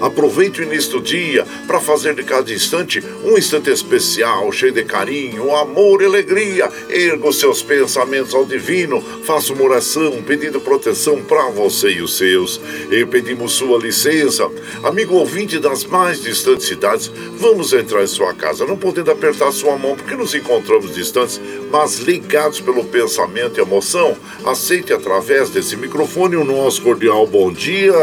Aproveite o início do dia para fazer de cada instante um instante especial, cheio de carinho, amor e alegria. Erga os seus pensamentos ao divino, faça uma oração pedindo proteção para você e os seus. E pedimos sua licença, amigo ouvinte das mais distantes cidades, vamos entrar em sua casa, não podendo apertar sua mão porque nos encontramos distantes, mas ligados pelo pensamento e emoção. Aceite através desse microfone o nosso cordial bom dia.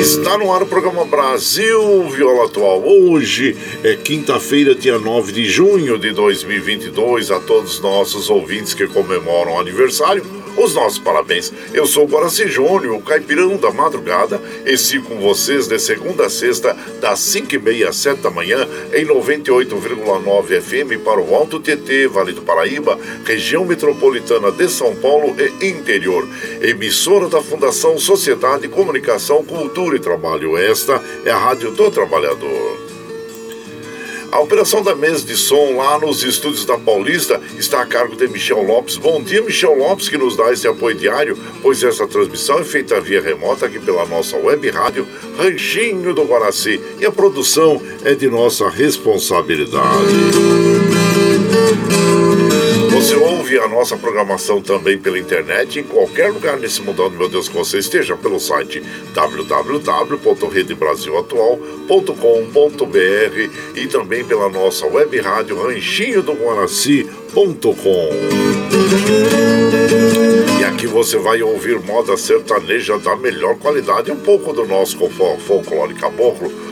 Está no ar o programa Brasil Viola Atual. Hoje é quinta-feira, dia 9 de junho de 2022. A todos os nossos ouvintes que comemoram o aniversário, os nossos parabéns. Eu sou o Guaraci Júnior, o caipirão da madrugada, e sigo com vocês de segunda a sexta, das 5 e meia às 7 da manhã, em 98,9 FM para o Alto TT, Vale do Paraíba, região metropolitana de São Paulo e interior. Emissora da Fundação Sociedade, Comunicação, Cultura e Trabalho. Esta é a Rádio do Trabalhador. A operação da mesa de som lá nos estúdios da Paulista está a cargo de Michel Lopes. Bom dia, Michel Lopes, que nos dá esse apoio diário, pois essa transmissão é feita via remota aqui pela nossa web rádio Ranchinho do Guaraci e a produção é de nossa responsabilidade. Você ouve a nossa programação também pela internet em qualquer lugar nesse mundão, meu Deus, que você esteja pelo site www.redebrasilatual.com.br e também pela nossa web rádio ranchinho do Guaraci.com. E aqui você vai ouvir moda sertaneja da melhor qualidade, um pouco do nosso folclore caboclo,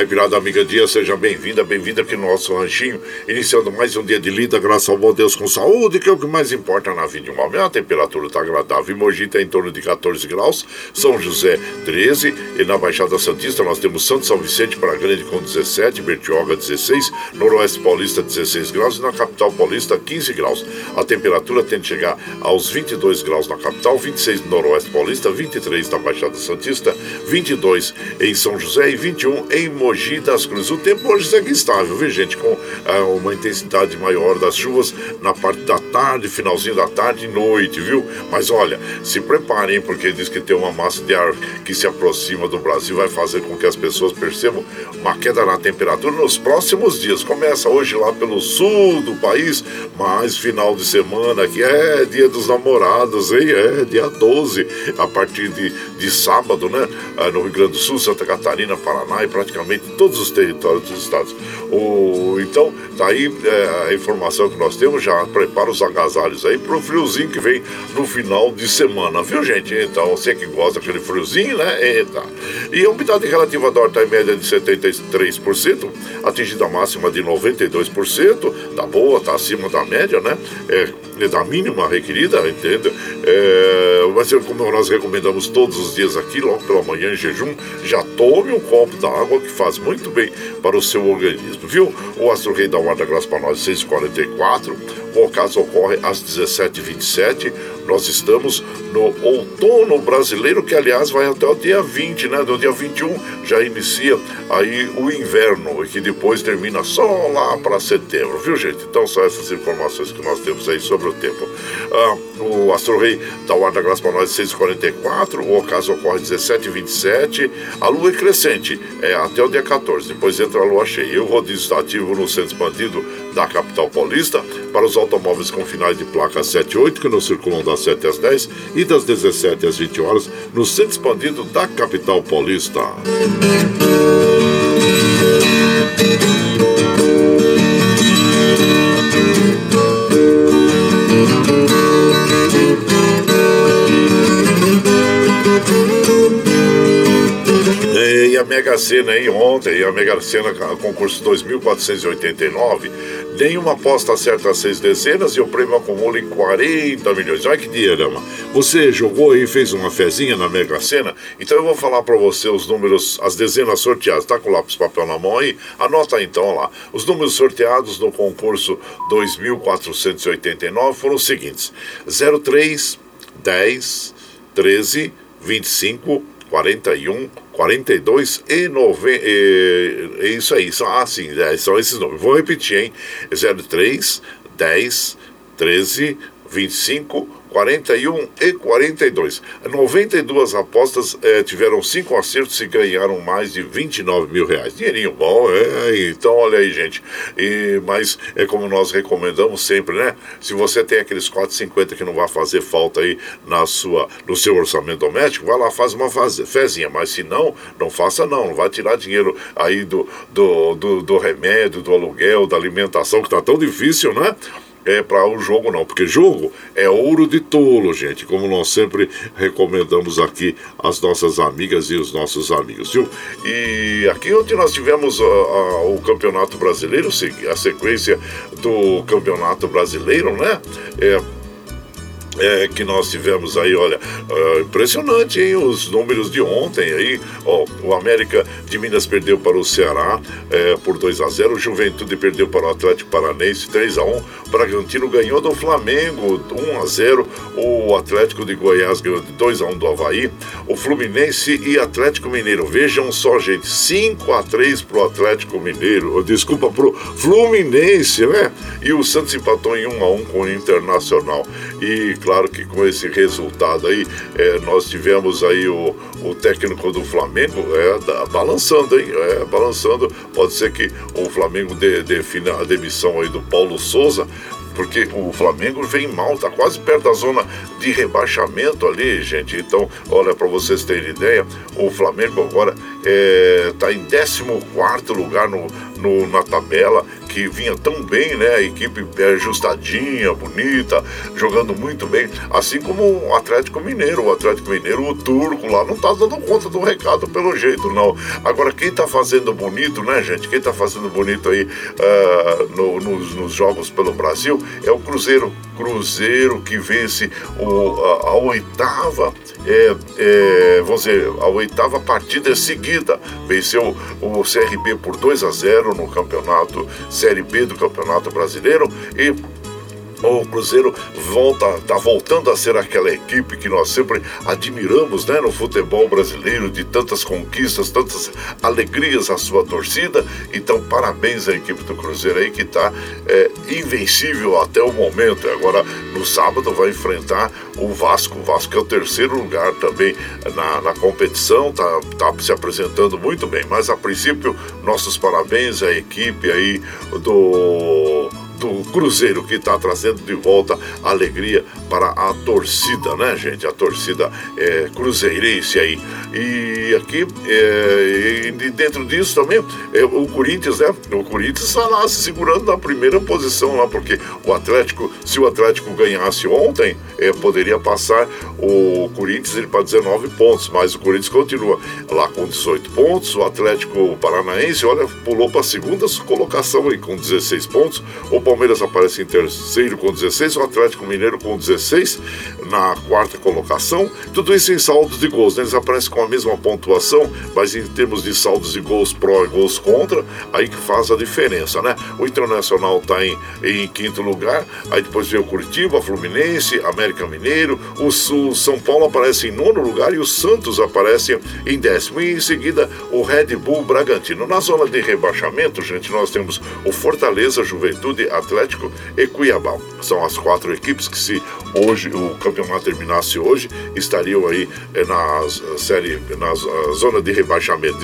Caipirada Amiga Dia, seja bem-vinda, bem-vinda aqui no nosso ranchinho, iniciando mais um dia de lida, graças ao bom Deus com saúde, que é o que mais importa na vida de um homem. A temperatura está agradável, Mogi está em torno de 14 graus, São José 13, e na Baixada Santista nós temos Santo São Vicente para Grande com 17, Bertioga 16, Noroeste Paulista 16 graus. E na capital paulista 15 graus. A temperatura tende a chegar aos 22 graus na capital, 26 no Noroeste Paulista, 23 na Baixada Santista, 22 em São José e 21 em Mogi Mogi das Cruzes. O tempo hoje segue estável, viu gente? Com é, uma intensidade maior das chuvas na parte da tarde, finalzinho da tarde e noite, viu? Mas olha, se preparem, porque diz que tem uma massa de ar que se aproxima do Brasil, vai fazer com que as pessoas percebam uma queda na temperatura nos próximos dias. Começa hoje lá pelo sul do país, mas final de semana que é dia dos namorados, hein? É dia 12, a partir de, de sábado, né? Ah, no Rio Grande do Sul, Santa Catarina, Paraná e praticamente todos os territórios dos estados. O, então, tá aí é, a informação que nós temos, já prepara os agasalhos aí pro friozinho que vem no final de semana, viu gente? Então, você que gosta daquele friozinho, né? Eita. E a umidade relativa da horta em média de 73%, atingida a máxima de 92%, tá boa, tá acima da média, né? É da mínima requerida, entende? É, mas como nós recomendamos todos os dias aqui, logo pela manhã em jejum, já tome um copo d'água que faz muito bem para o seu organismo, viu? O Astro Rei da Guarda Graça para nós 644, o ocaso ocorre às 17h27. Nós estamos no outono brasileiro, que aliás vai até o dia 20, né? Do dia 21 já inicia aí o inverno, e que depois termina só lá para setembro, viu gente? Então são essas informações que nós temos aí sobre o tempo. Ah, o Astro Rei da Guarda Graça para nós 6h44, o ocaso ocorre 17h27. A lua é crescente, é até o dia 14, depois entra a lua cheia. E o rodízio está ativo no centro expandido da capital paulista para os automóveis com finais de placa 7 e 8, que não circulam das 7 às 10 e das 17 às 20 horas no centro expandido da capital paulista. Mega Sena aí ontem, a Mega Sena concurso 2489, nenhuma aposta acerta seis dezenas e o prêmio acumula em 40 milhões. Olha que dinheirama. Você jogou aí, fez uma fezinha na Mega Sena? Então eu vou falar para você os números, as dezenas sorteadas. Tá com o lápis papel na mão aí? Anota então lá. Os números sorteados no concurso 2489 foram os seguintes: 03, 10, 13, 25, 41, 42 e 90. É isso aí, são, ah, sim, é, são esses números. Vou repetir, hein? 03, 10, 13, 25, 41 e 42. 92 apostas eh, tiveram cinco acertos e ganharam mais de 29 mil reais. Dinheirinho bom, é. Então, olha aí, gente. E, mas é como nós recomendamos sempre, né? Se você tem aqueles 4,50 que não vai fazer falta aí na sua, no seu orçamento doméstico, vai lá, faz uma fezinha. Mas se não, não faça não. Não vai tirar dinheiro aí do, do, do, do remédio, do aluguel, da alimentação, que tá tão difícil, né? É para o jogo não, porque jogo é ouro de tolo, gente, como nós sempre recomendamos aqui as nossas amigas e os nossos amigos, viu? E aqui onde nós tivemos uh, uh, o Campeonato Brasileiro, a sequência do Campeonato Brasileiro, né? É, é, que nós tivemos aí, olha, uh, impressionante, hein? Os números de ontem aí, ó, o América de Minas perdeu para o Ceará é, por 2 a 0 o Juventude perdeu para o Atlético Paranense 3 a 1 o Bragantino ganhou do Flamengo 1 a 0 o Atlético de Goiás ganhou de 2 a 1 do Havaí, o Fluminense e Atlético Mineiro, vejam só, gente, 5 a 3 pro Atlético Mineiro, desculpa, pro Fluminense, né? E o Santos empatou em 1 a 1 com o Internacional. E claro que com esse resultado aí, é, nós tivemos aí o, o técnico do Flamengo é, da, balançando, hein? É, balançando. Pode ser que o Flamengo de, defina a demissão aí do Paulo Souza, porque o Flamengo vem mal, tá quase perto da zona de rebaixamento ali, gente. Então, olha, para vocês terem ideia, o Flamengo agora é, em 14 lugar no, no, na tabela, que vinha tão bem, né? A equipe é, ajustadinha, bonita, jogando muito bem, assim como o Atlético Mineiro. O Atlético Mineiro, o turco lá, não tá dando conta do recado pelo jeito, não. Agora, quem tá fazendo bonito, né, gente? Quem tá fazendo bonito aí uh, no, nos, nos jogos pelo Brasil é o Cruzeiro. Cruzeiro que vence o, a, a oitava é, é, vamos dizer, a oitava partida seguida. Venceu o CRB por 2 a 0 no campeonato Série B do Campeonato Brasileiro e o Cruzeiro volta, está voltando a ser aquela equipe que nós sempre admiramos, né, no futebol brasileiro, de tantas conquistas, tantas alegrias à sua torcida. Então, parabéns à equipe do Cruzeiro aí que está é, invencível até o momento. Agora, no sábado, vai enfrentar o Vasco. O Vasco é o terceiro lugar também na, na competição, tá, tá se apresentando muito bem. Mas, a princípio, nossos parabéns à equipe aí do do Cruzeiro que está trazendo de volta alegria para a torcida, né, gente? A torcida é, cruzeirense aí. E aqui, é, e dentro disso também, é, o Corinthians, né? O Corinthians está lá se segurando na primeira posição lá, porque o Atlético, se o Atlético ganhasse ontem, é, poderia passar o Corinthians ele para 19 pontos, mas o Corinthians continua lá com 18 pontos. O Atlético Paranaense, olha, pulou para a segunda colocação aí com 16 pontos. O Palmeiras aparece em terceiro com 16, o Atlético Mineiro com 16 na quarta colocação. Tudo isso em saldos de gols, né? eles aparecem com a mesma pontuação, mas em termos de saldos de gols pró e gols contra, aí que faz a diferença, né? O Internacional está em, em quinto lugar, aí depois vem o Curitiba, Fluminense, América Mineiro, o, o São Paulo aparece em nono lugar e o Santos aparece em décimo. E em seguida o Red Bull Bragantino. Na zona de rebaixamento, gente, nós temos o Fortaleza, Juventude, Atlético e Cuiabá. São as quatro equipes que se hoje o campeonato terminasse hoje, estariam aí é, na série, na zona de rebaixamento,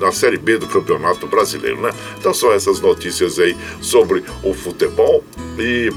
na série B do Campeonato Brasileiro, né? Então são essas notícias aí sobre o futebol e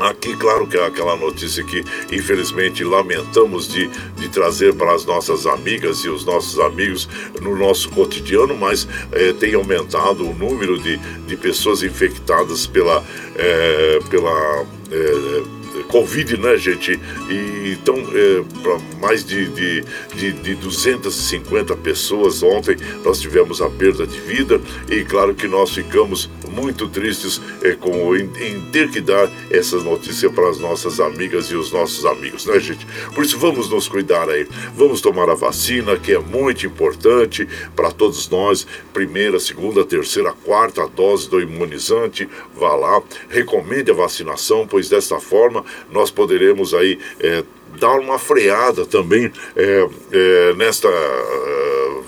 Aqui, claro que é aquela notícia que, infelizmente, lamentamos de, de trazer para as nossas amigas e os nossos amigos no nosso cotidiano, mas é, tem aumentado o número de, de pessoas infectadas pela, é, pela é, Covid, né, gente? E, então, é, para mais de, de, de, de 250 pessoas ontem, nós tivemos a perda de vida e, claro, que nós ficamos muito tristes é, com, em, em, ter que dar essa notícia para as nossas amigas e os nossos amigos, né, gente? Por isso, vamos nos cuidar aí. Vamos tomar a vacina, que é muito importante para todos nós. Primeira, segunda, terceira, quarta dose do imunizante. Vá lá, recomende a vacinação, pois desta forma nós poderemos aí é, dar uma freada também é, nesta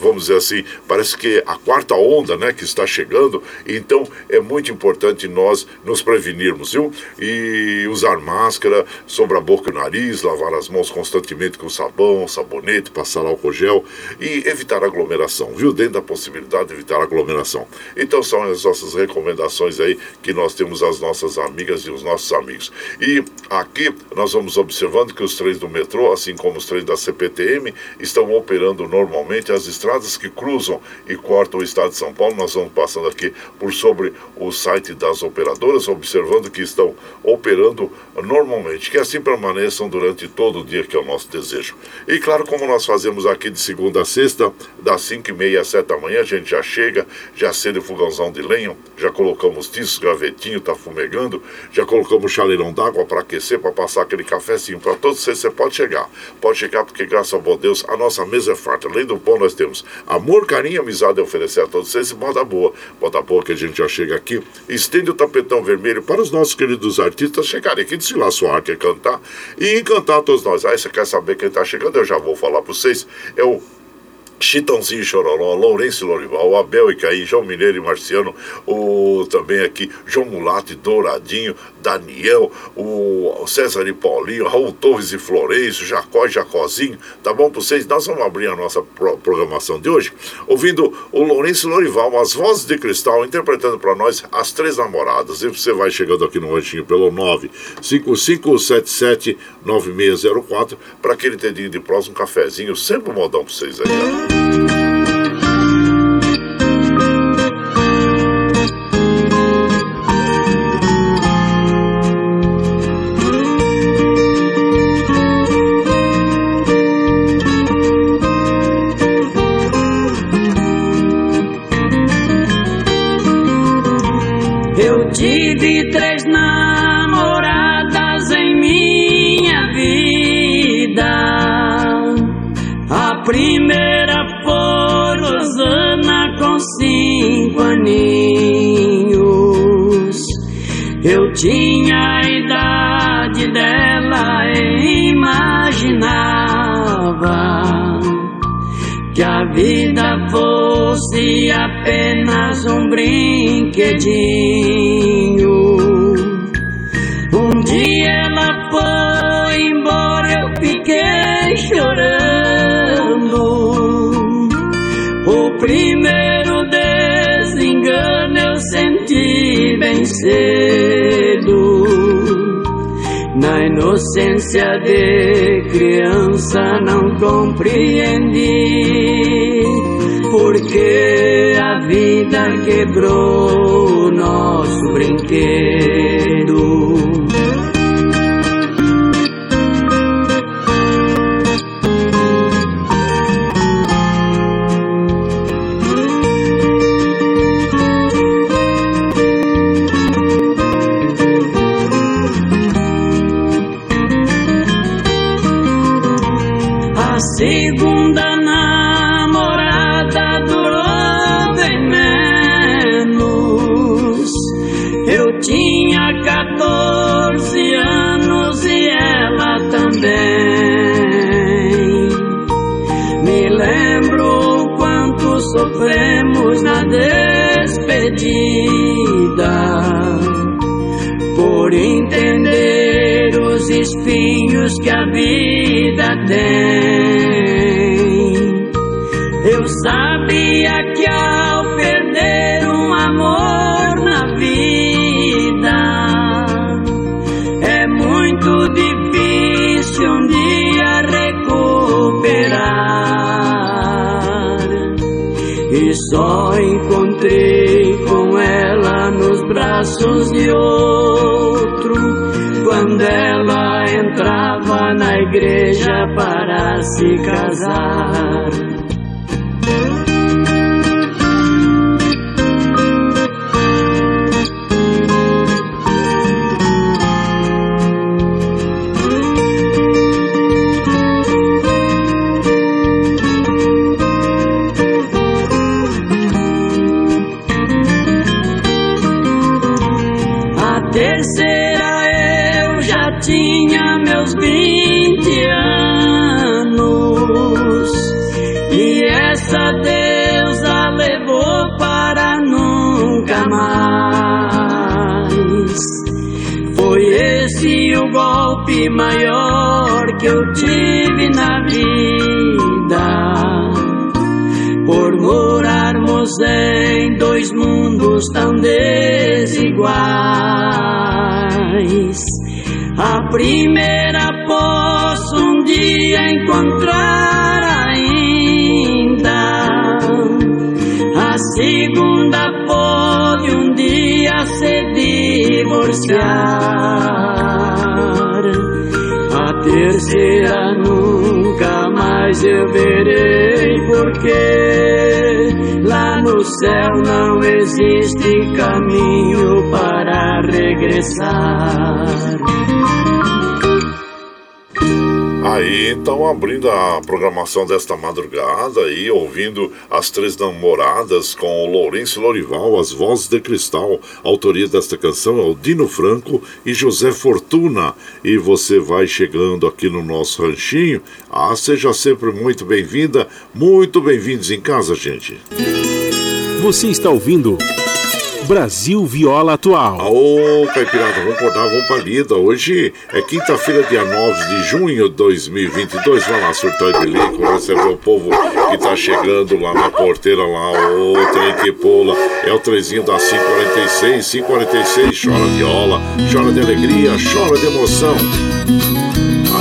vamos dizer assim, parece que a quarta onda, né, que está chegando, então é muito importante nós nos prevenirmos, viu? E usar máscara sobre a boca e o nariz, lavar as mãos constantemente com sabão, sabonete, passar álcool gel e evitar aglomeração, viu? Dentro da possibilidade de evitar aglomeração. Então são as nossas recomendações aí que nós temos as nossas amigas e os nossos amigos. E aqui nós vamos observando que os trens do metrô, assim como os trens da CPTM, estão operando normalmente as estradas estradas que cruzam e cortam o estado de São Paulo. Nós vamos passando aqui por sobre o site das operadoras, observando que estão operando normalmente, que assim permaneçam durante todo o dia, que é o nosso desejo. E claro, como nós fazemos aqui de segunda a sexta, das 5 e meia às 7 da manhã, a gente já chega, já acende o fogãozão de lenha, já colocamos tiços, gravetinho, tá fumegando, já colocamos chaleirão d'água para aquecer, para passar aquele cafezinho para todos vocês. Você pode chegar, pode chegar, porque graças ao bom Deus, a nossa mesa é farta. Além do pão, nós temos amor, carinho, amizade a oferecer a todos vocês. E moda boa, moda boa que a gente já chega aqui, estende o tapetão vermelho para os nossos queridos artistas chegarem aqui, desfilar sua arte, cantar e encantar todos nós. Aí você quer saber quem está chegando? Eu já vou falar para vocês. É o Chitãozinho Chororó, Lourenço Lorival, Abel e Caí, João Mineiro e Marciano, o, também aqui João Mulato e Douradinho, Daniel, o César e Paulinho, Raul Torres e Florencio, Jacó e Jacozinho, tá bom para vocês? Nós vamos abrir a nossa pro programação de hoje, ouvindo o Lourenço Lorival, as vozes de cristal, interpretando para nós as três namoradas. E você vai chegando aqui no ranchinho pelo 955779604 para aquele dedinho de próximo, um cafezinho, sempre um modão para vocês aí. Tá? Eu vida. A primeira for Rosana com cinco aninhos. Eu tinha a idade dela e imaginava que a vida fosse apenas um brinquedinho. Um dia cedo. Na inocência de criança não compreendi porque a vida quebrou nosso brinquedo. Que a vida tem. Eu sabia que ao perder um amor na vida é muito difícil um dia recuperar. Só igreja para se casar. Golpe maior que eu tive na vida. Por morarmos em dois mundos tão desiguais. A primeira posso um dia encontrar ainda. A segunda pode um dia se divorciar terceira nunca mais eu verei, porque lá no céu não existe caminho para regressar. Aí, então, abrindo a programação desta madrugada e ouvindo As Três Namoradas com o Lourenço Lorival, as vozes de cristal. A autoria desta canção é o Dino Franco e José Fortuna. E você vai chegando aqui no nosso ranchinho. Ah, seja sempre muito bem-vinda, muito bem-vindos em casa, gente. Você está ouvindo. Brasil Viola Atual. Ô, Caipirada, vamos acordar, vamos pra lida. Hoje é quinta-feira, dia 9 de junho de 2022. Vai lá, surtar e bilico, receber o povo que tá chegando lá na porteira lá. Ô, trem que pula. É o trezinho da 546, 546. Chora viola, chora de alegria, chora de emoção.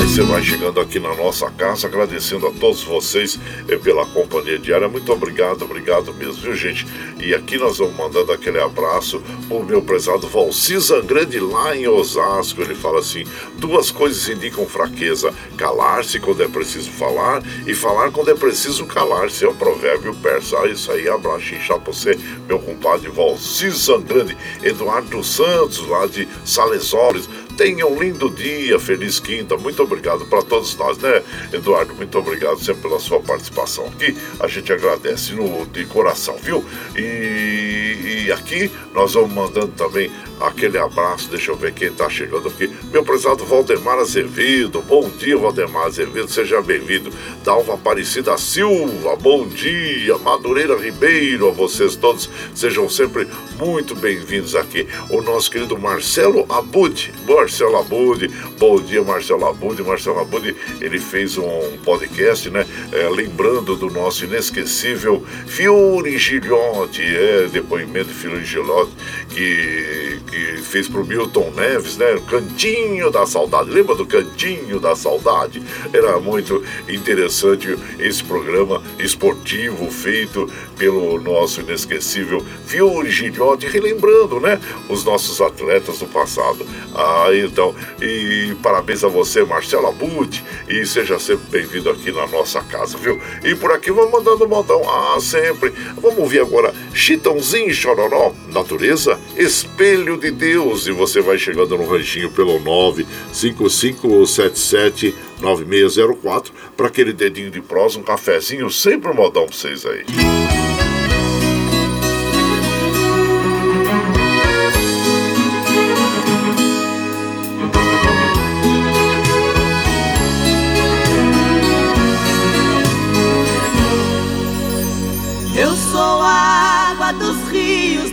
Aí você vai chegando aqui na nossa casa, agradecendo a todos vocês eh, pela companhia diária. Muito obrigado, obrigado mesmo, viu gente? E aqui nós vamos mandando aquele abraço o meu prezado Valcisa Grande lá em Osasco. Ele fala assim: duas coisas indicam fraqueza: calar-se quando é preciso falar e falar quando é preciso calar-se. É o provérbio persa. Ah, isso aí, abraço inchar pra você, meu compadre Valcisa Grande, Eduardo Santos, lá de Salesópolis. Tenha um lindo dia, feliz quinta. Muito obrigado para todos nós, né, Eduardo? Muito obrigado sempre pela sua participação aqui. A gente agradece no, de coração, viu? E, e aqui nós vamos mandando também aquele abraço. Deixa eu ver quem está chegando aqui. Meu prezado Valdemar Azevedo. Bom dia, Valdemar Azevedo. Seja bem-vindo. Dalva Aparecida Silva. Bom dia. Madureira Ribeiro. A vocês todos. Sejam sempre muito bem-vindos aqui. O nosso querido Marcelo Abud. Marcelo Abud. Bom dia, Marcelo Abud. Marcelo Abud, ele fez um podcast, né? É, lembrando do nosso inesquecível Fiore Gilhote. É, depoimento de Fiore Gilhote, que que fez pro Milton Neves, né? Cantinho da Saudade. Lembra do Cantinho da Saudade? Era muito interessante esse programa esportivo feito pelo nosso inesquecível Fiore Gilhote, relembrando, né? Os nossos atletas do passado. Ah, então, e parabéns a você, Marcelo Abud, e seja sempre bem-vindo aqui na nossa casa, viu? E por aqui vamos mandando um montão. Ah, sempre. Vamos ouvir agora Chitãozinho Chororó, Natureza, Espelho de Deus. E você vai chegando no ranchinho pelo 95577 9604 para aquele dedinho de prosa, um cafezinho, sempre um modão para vocês aí.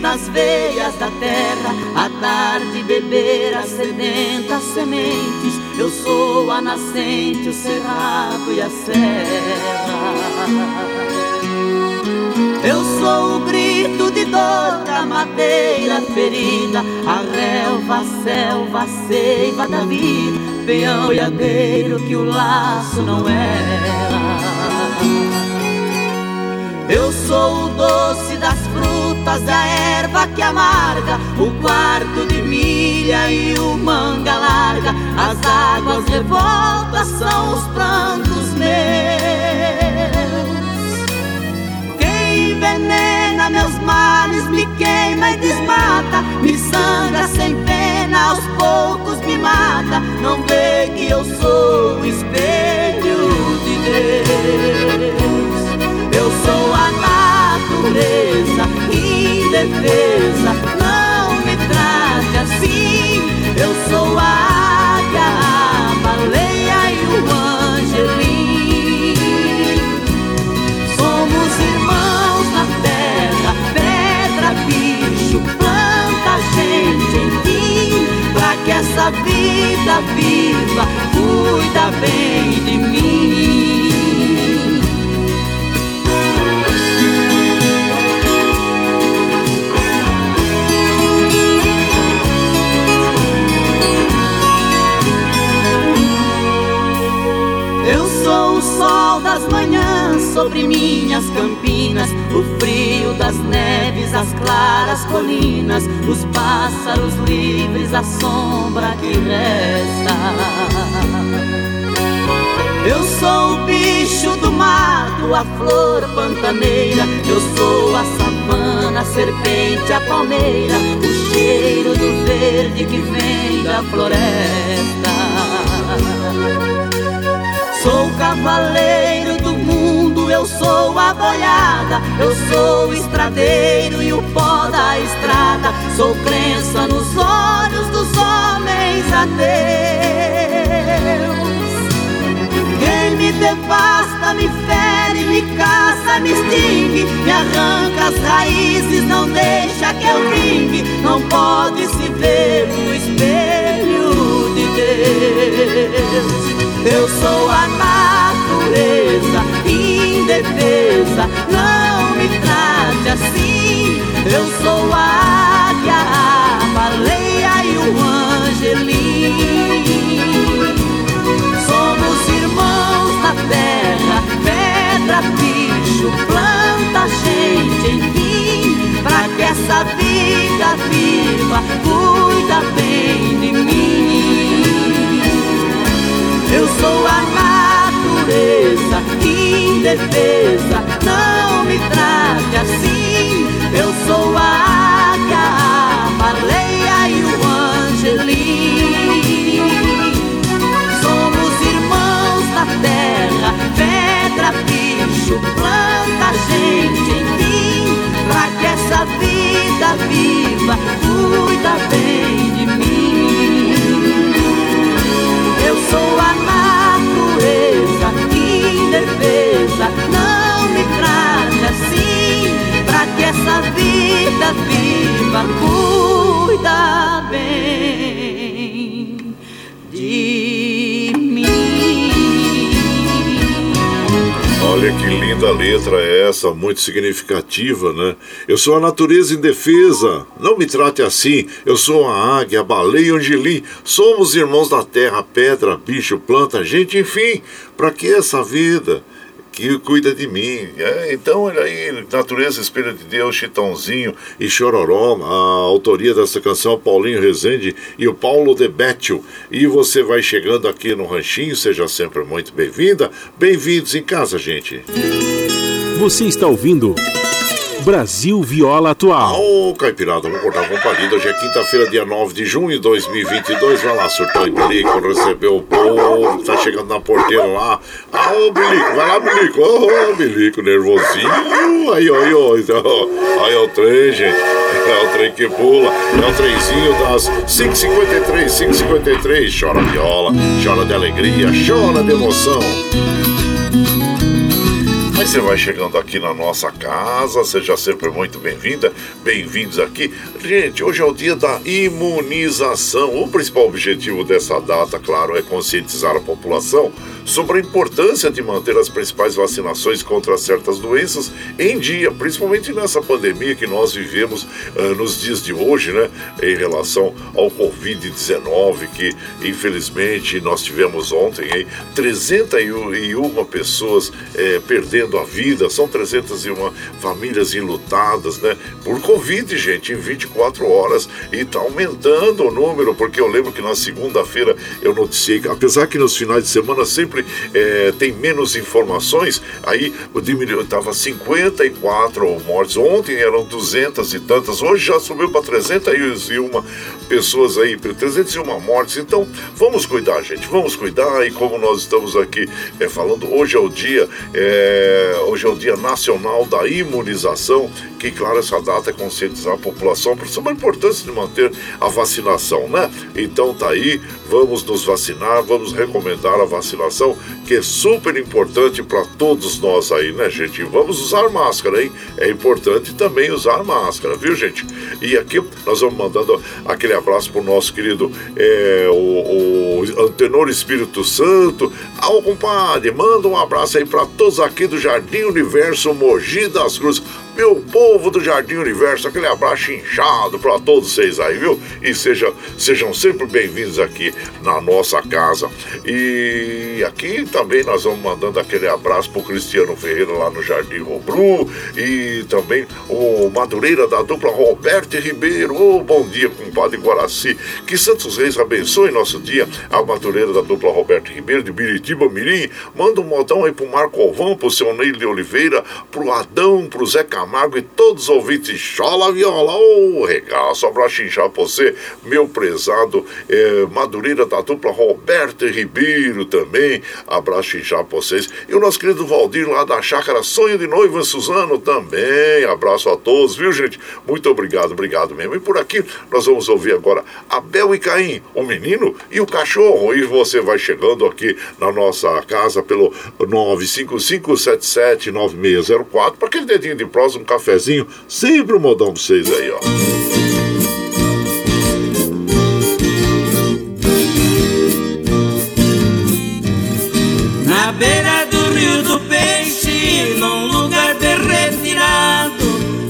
Nas veias da terra, a dar de beber as sedentas sementes. Eu sou a nascente, o cerrado e a serra. Eu sou o grito de dor da madeira ferida, a relva, a selva, a seiva da vida, peão e adeiro que o laço não era. Eu sou o doce das frutas, a erva que amarga, o quarto de milha e o manga larga. As águas revoltas são os prantos meus. Quem envenena meus males me queima e desmata, me sangra sem pena, aos poucos me mata. Não vê que eu sou o espelho de Deus. Eu sou a natureza indefesa. Não me trate assim. Eu sou a águia, a baleia e o angelim. Somos irmãos na terra, pedra, bicho, planta, gente, enfim. Pra que essa vida viva cuida bem de mim. Das manhãs sobre minhas campinas, o frio das neves, as claras colinas, os pássaros livres, a sombra que resta. Eu sou o bicho do mato, a flor pantaneira, eu sou a savana, a serpente, a palmeira, o cheiro do verde que vem da floresta. Cavaleiro do mundo, eu sou a boiada, eu sou o estradeiro e o pó da estrada. Sou crença nos olhos dos homens a Deus. Quem me devasta, me fere, me caça, me extingue, me arranca as raízes, não deixa que eu vingue. Não pode se ver no espelho de Deus. Eu sou a natureza indefesa, não me trate assim. Eu sou a águia, a baleia e o angelim. Somos irmãos na terra, pedra, bicho, planta, gente, enfim. Pra que essa vida viva cuida bem de mim. Eu sou a cabeça, indefesa, não me trate assim. Eu sou a águia, a baleia e o angelim. Somos irmãos da terra, pedra, bicho, planta, gente, enfim. Pra que essa vida viva, cuida bem de mim. Eu sou a que essa vida viva, cuida bem de Olha que linda letra é essa, muito significativa, né? Eu sou a natureza indefesa, não me trate assim. Eu sou a águia, a baleia, o angelim. Somos irmãos da terra, pedra, bicho, planta, gente, enfim. Para que essa vida? Que cuida de mim. É, então, olha aí, Natureza, Espelho de Deus, Chitãozinho e Chororó, a autoria dessa canção, Paulinho Rezende e o Paulo Debetio. E você vai chegando aqui no Ranchinho, seja sempre muito bem-vinda. Bem-vindos em casa, gente. Você está ouvindo. Brasil Viola Atual. Ô, oh, Caipirada, vamos cortar com palida. Hoje é quinta-feira, dia 9 de junho de 2022. Vai lá, surtou e Bilico, recebeu o povo, tá chegando na porteira lá. Ah, ô, Bilico, vai lá, Bilico. Ô, oh, Bilico, nervosinho. Aí, aí. Então, aí é o trem, gente. É o trem que pula. É o trenzinho das 5h53, 5h53. Chora viola, chora de alegria, chora de emoção. Você vai chegando aqui na nossa casa, seja sempre muito bem-vinda, bem-vindos aqui. Gente, hoje é o dia da imunização. O principal objetivo dessa data, claro, é conscientizar a população sobre a importância de manter as principais vacinações contra certas doenças em dia, principalmente nessa pandemia que nós vivemos uh, nos dias de hoje, né, em relação ao Covid-19, que infelizmente nós tivemos ontem hein, 301 pessoas eh, perdendo a vida, são 301 famílias enlutadas, né? Por Covid, gente, em 24 horas. E tá aumentando o número, porque eu lembro que na segunda-feira eu noticiei, apesar que nos finais de semana sempre é, tem menos informações, aí diminuiu, tava 54 mortes. Ontem eram 200 e tantas, hoje já subiu para 301 pessoas aí, 301 mortes. Então, vamos cuidar, gente, vamos cuidar. E como nós estamos aqui é, falando, hoje é o dia. É, hoje é o Dia Nacional da Imunização, que, claro, essa data é conscientizar a população sobre a importância de manter a vacinação, né? Então tá aí, vamos nos vacinar, vamos recomendar a vacinação, que é super importante para todos nós aí, né, gente? Vamos usar máscara, hein? É importante também usar máscara, viu, gente? E aqui nós vamos mandando aquele abraço pro nosso querido é, o, o Antenor Espírito Santo. Ah, compadre, manda um abraço aí para todos aqui do Jardim Universo Mogi das Cruzes meu povo do Jardim Universo, aquele abraço inchado para todos vocês aí, viu? E seja, sejam sempre bem-vindos aqui na nossa casa. E aqui também nós vamos mandando aquele abraço pro Cristiano Ferreira lá no Jardim Robru e também o Madureira da dupla Roberto Ribeiro. Oh, bom dia, compadre Guaraci. Que Santos Reis abençoe nosso dia. A Madureira da dupla Roberto Ribeiro de Biritiba Mirim. Manda um modão aí pro Marco Alvão, pro seu Ney de Oliveira, pro Adão, pro Zé Camargo Camargo e todos os ouvintes. Chola viola, ô oh, regaço, pra xinchar pra você, meu prezado é, Madureira da dupla Roberto Ribeiro também. Abraço xinchar pra vocês. E o nosso querido Valdir lá da chácara Sonho de Noiva Suzano também. Abraço a todos, viu gente? Muito obrigado, obrigado mesmo. E por aqui nós vamos ouvir agora Abel e Caim, o menino e o cachorro. E você vai chegando aqui na nossa casa pelo 955779604 para aquele dedinho de prosa um cafezinho, sempre um modão pra vocês aí, ó. Na beira do rio do peixe, num lugar bem retirado,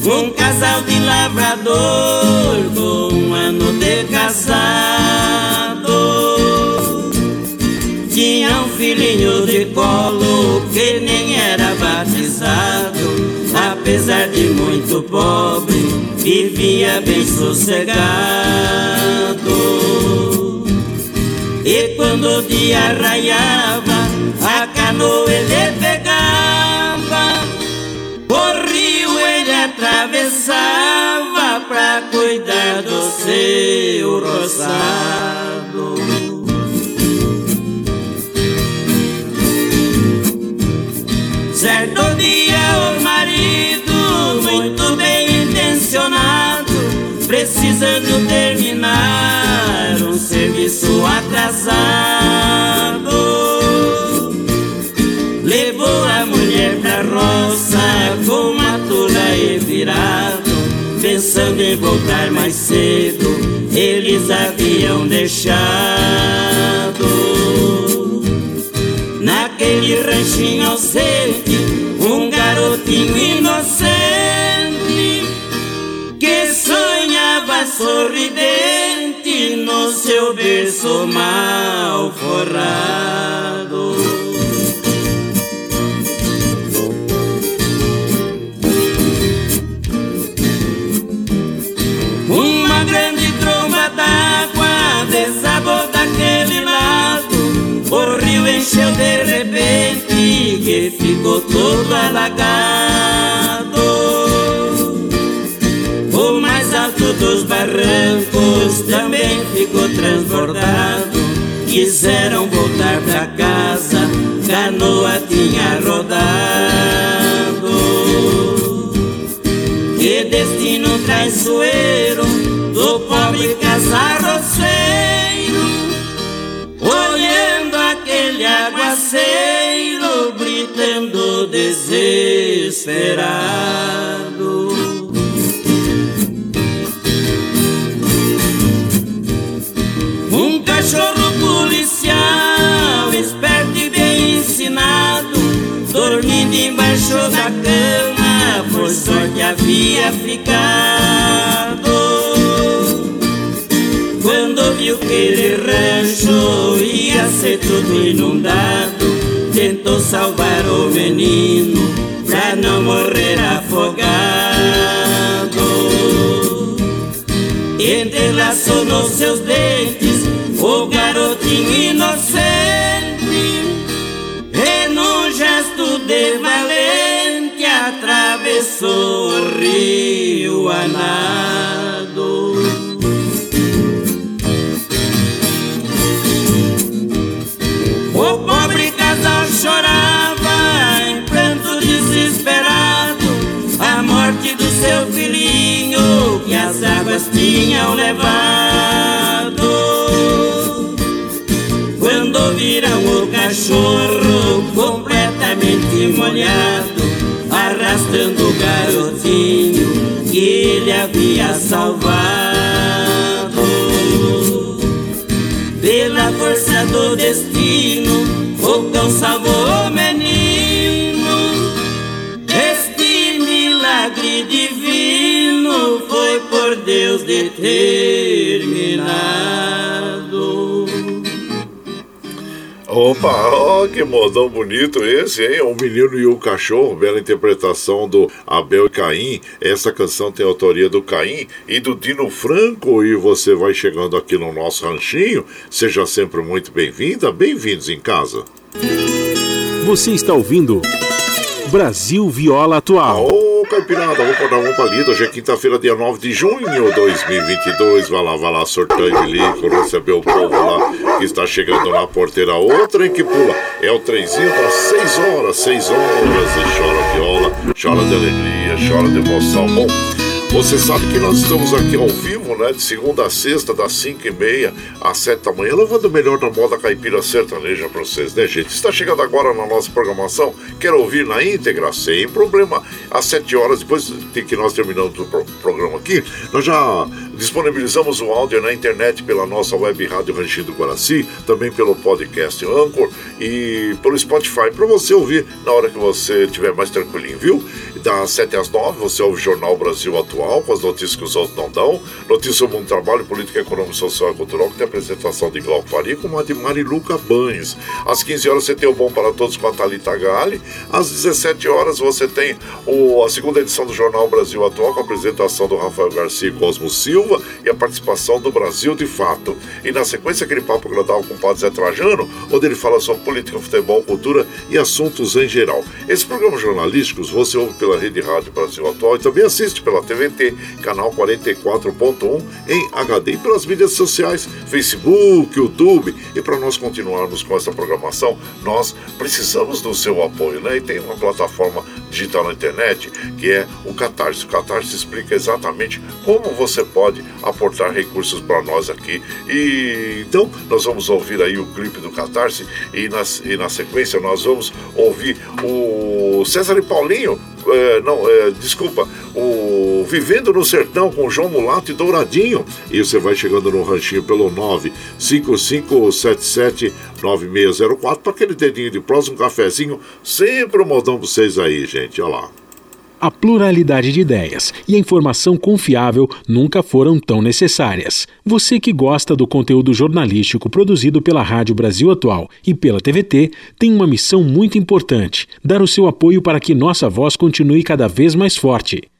um casal de lavrador com um ano de casado. Tinha um filhinho de colo que nem era batizado apesar de muito pobre, vivia bem sossegado. E quando o dia raiava, a canoa ele pegava, o rio ele atravessava pra cuidar do seu roçado. precisando terminar um serviço atrasado. Levou a mulher pra roça com uma e virado, pensando em voltar mais cedo. Eles haviam deixado naquele ranchinho ausente um garotinho inocente sorridente no seu berço mal forrado. desabou daquele lado. O rio encheu de repente e ficou todo alagado. Dos barrancos também ficou transbordado. Quiseram voltar pra casa, canoa tinha rodado. Que destino traiçoeiro do pobre casarroceiro, olhando aquele aguaceiro, gritando desesperado. Embaixo da cama, por sorte havia ficado. Quando viu aquele rancho ia ser tudo inundado, tentou salvar o menino pra não morrer afogado. Entrelaçou nos seus dentes o garotinho inocente de valente atravessou o rio anado. chorava em pranto desesperado a morte do seu filhinho que as águas tinham levado. Quando viram o cachorro completamente molhado, arrastando o garotinho que ele havia salvado. Pela força do destino, o cão salvou o menino. Este milagre divino foi por Deus determinado. Opa, oh, que modão bonito esse, hein? O Menino e o Cachorro, bela interpretação do Abel e Caim. Essa canção tem autoria do Caim e do Dino Franco. E você vai chegando aqui no nosso ranchinho. Seja sempre muito bem-vinda, bem-vindos em casa. Você está ouvindo Brasil Viola Atual. Ô, Caipirada, vamos para uma palida. Hoje é quinta-feira, dia 9 de junho de 2022. Vai lá, vai lá, sorteio de lico, receber o povo lá que está chegando na porteira. Outra em que pula é o trenzinho das 6 horas, 6 horas. E chora viola, chora de alegria, chora de emoção. Bom, você sabe que nós estamos aqui ao vivo, né? De segunda a sexta, das 5 e meia às 7 da manhã, levando o melhor da moda caipira sertaneja para vocês, né, gente? Está chegando agora na nossa programação, quer ouvir na íntegra? Sem problema. Às 7 horas, depois que nós terminamos o programa aqui, nós já disponibilizamos o áudio na internet pela nossa web rádio Ranchinho do Guaraci, também pelo podcast Anchor e pelo Spotify, para você ouvir na hora que você estiver mais tranquilinho, viu? Das 7 às 9, você ouve o Jornal Brasil Atual, com as notícias que os outros não dão. Notícias sobre o mundo trabalho, política econômica, social e cultural, que tem a apresentação de Glauco Faria com a de Mariluca Banes. Às 15 horas você tem o Bom para Todos com a Thalita Gale. Às 17 horas você tem o, a segunda edição do Jornal Brasil Atual, com a apresentação do Rafael Garcia e Cosmo Silva e a participação do Brasil de Fato. E na sequência, aquele papo agradável com o Padre Zé Trajano, onde ele fala sobre política, futebol, cultura e assuntos em geral. Esses programas jornalísticos você ouve pela Rede Rádio Brasil Atual e também assiste pela TVT, canal 44.1 em HD e pelas mídias sociais, Facebook, YouTube. E para nós continuarmos com essa programação, nós precisamos do seu apoio, né? E tem uma plataforma digital na internet que é o Catarse. O Catarse explica exatamente como você pode aportar recursos para nós aqui. E então nós vamos ouvir aí o clipe do Catarse e na, e na sequência nós vamos ouvir o César e Paulinho é, não, é, desculpa, o Vivendo no Sertão com João Mulato e Douradinho. E você vai chegando no ranchinho pelo 955779604 para aquele dedinho de próximo um cafezinho. Sempre um modão pra vocês aí, gente. Olha lá. A pluralidade de ideias e a informação confiável nunca foram tão necessárias. Você que gosta do conteúdo jornalístico produzido pela Rádio Brasil Atual e pela TVT tem uma missão muito importante: dar o seu apoio para que nossa voz continue cada vez mais forte.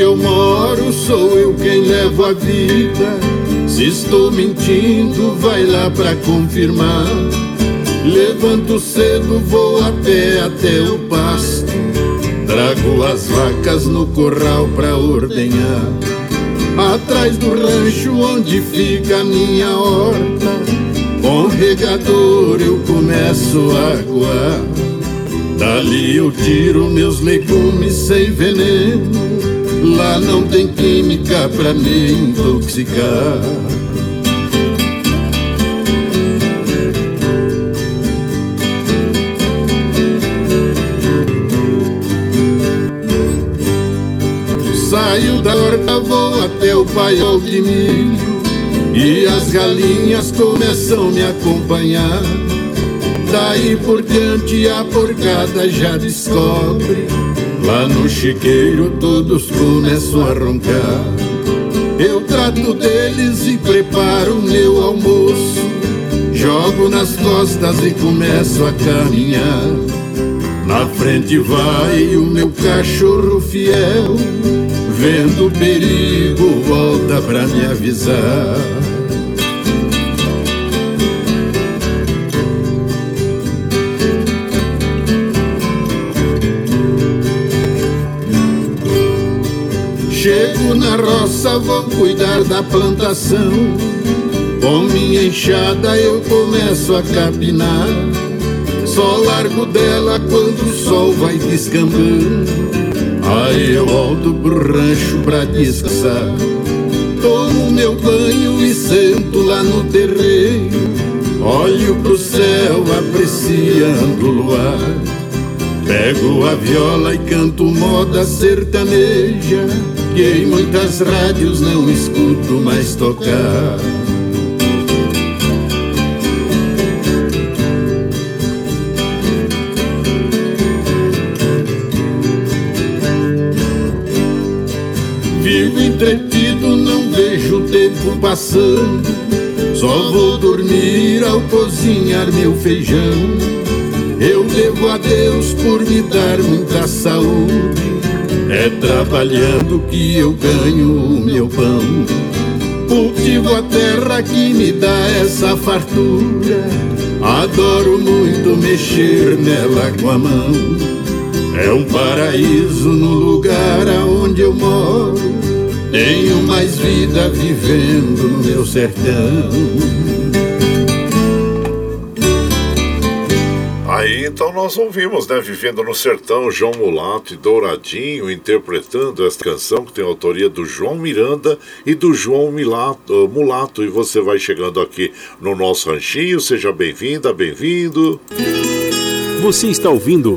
Onde eu moro sou eu quem levo a vida. Se estou mentindo, vai lá pra confirmar. Levanto cedo, vou a pé até o pasto. Trago as vacas no corral pra ordenhar. Atrás do rancho onde fica a minha horta, com regador eu começo a aguar. Dali eu tiro meus legumes sem veneno Lá não tem química pra me intoxicar. Saio da horta, vou até o paiol de milho E as galinhas começam a me acompanhar Daí por diante a porcada já descobre Lá no chiqueiro todos começam a roncar. Eu trato deles e preparo meu almoço. Jogo nas costas e começo a caminhar. Na frente vai o meu cachorro fiel. Vendo perigo, volta pra me avisar. Chego na roça, vou cuidar da plantação. Com minha enxada eu começo a capinar. Só largo dela quando o sol vai descambando. Aí eu volto pro rancho pra descansar. Tomo meu banho e sento lá no terreiro. Olho pro céu apreciando o luar. Pego a viola e canto moda sertaneja em muitas rádios não escuto mais tocar. Vivo entretido, não vejo o tempo passando. Só vou dormir ao cozinhar meu feijão. Eu devo a Deus por me dar muita saúde é trabalhando que eu ganho o meu pão. Cultivo a terra que me dá essa fartura. Adoro muito mexer nela com a mão. É um paraíso no lugar aonde eu moro. Tenho mais vida vivendo no meu sertão. Então nós ouvimos, né? Vivendo no Sertão, João Mulato e Douradinho interpretando esta canção que tem autoria do João Miranda e do João Milato, Mulato. E você vai chegando aqui no nosso ranchinho, seja bem-vinda, bem-vindo. Você está ouvindo.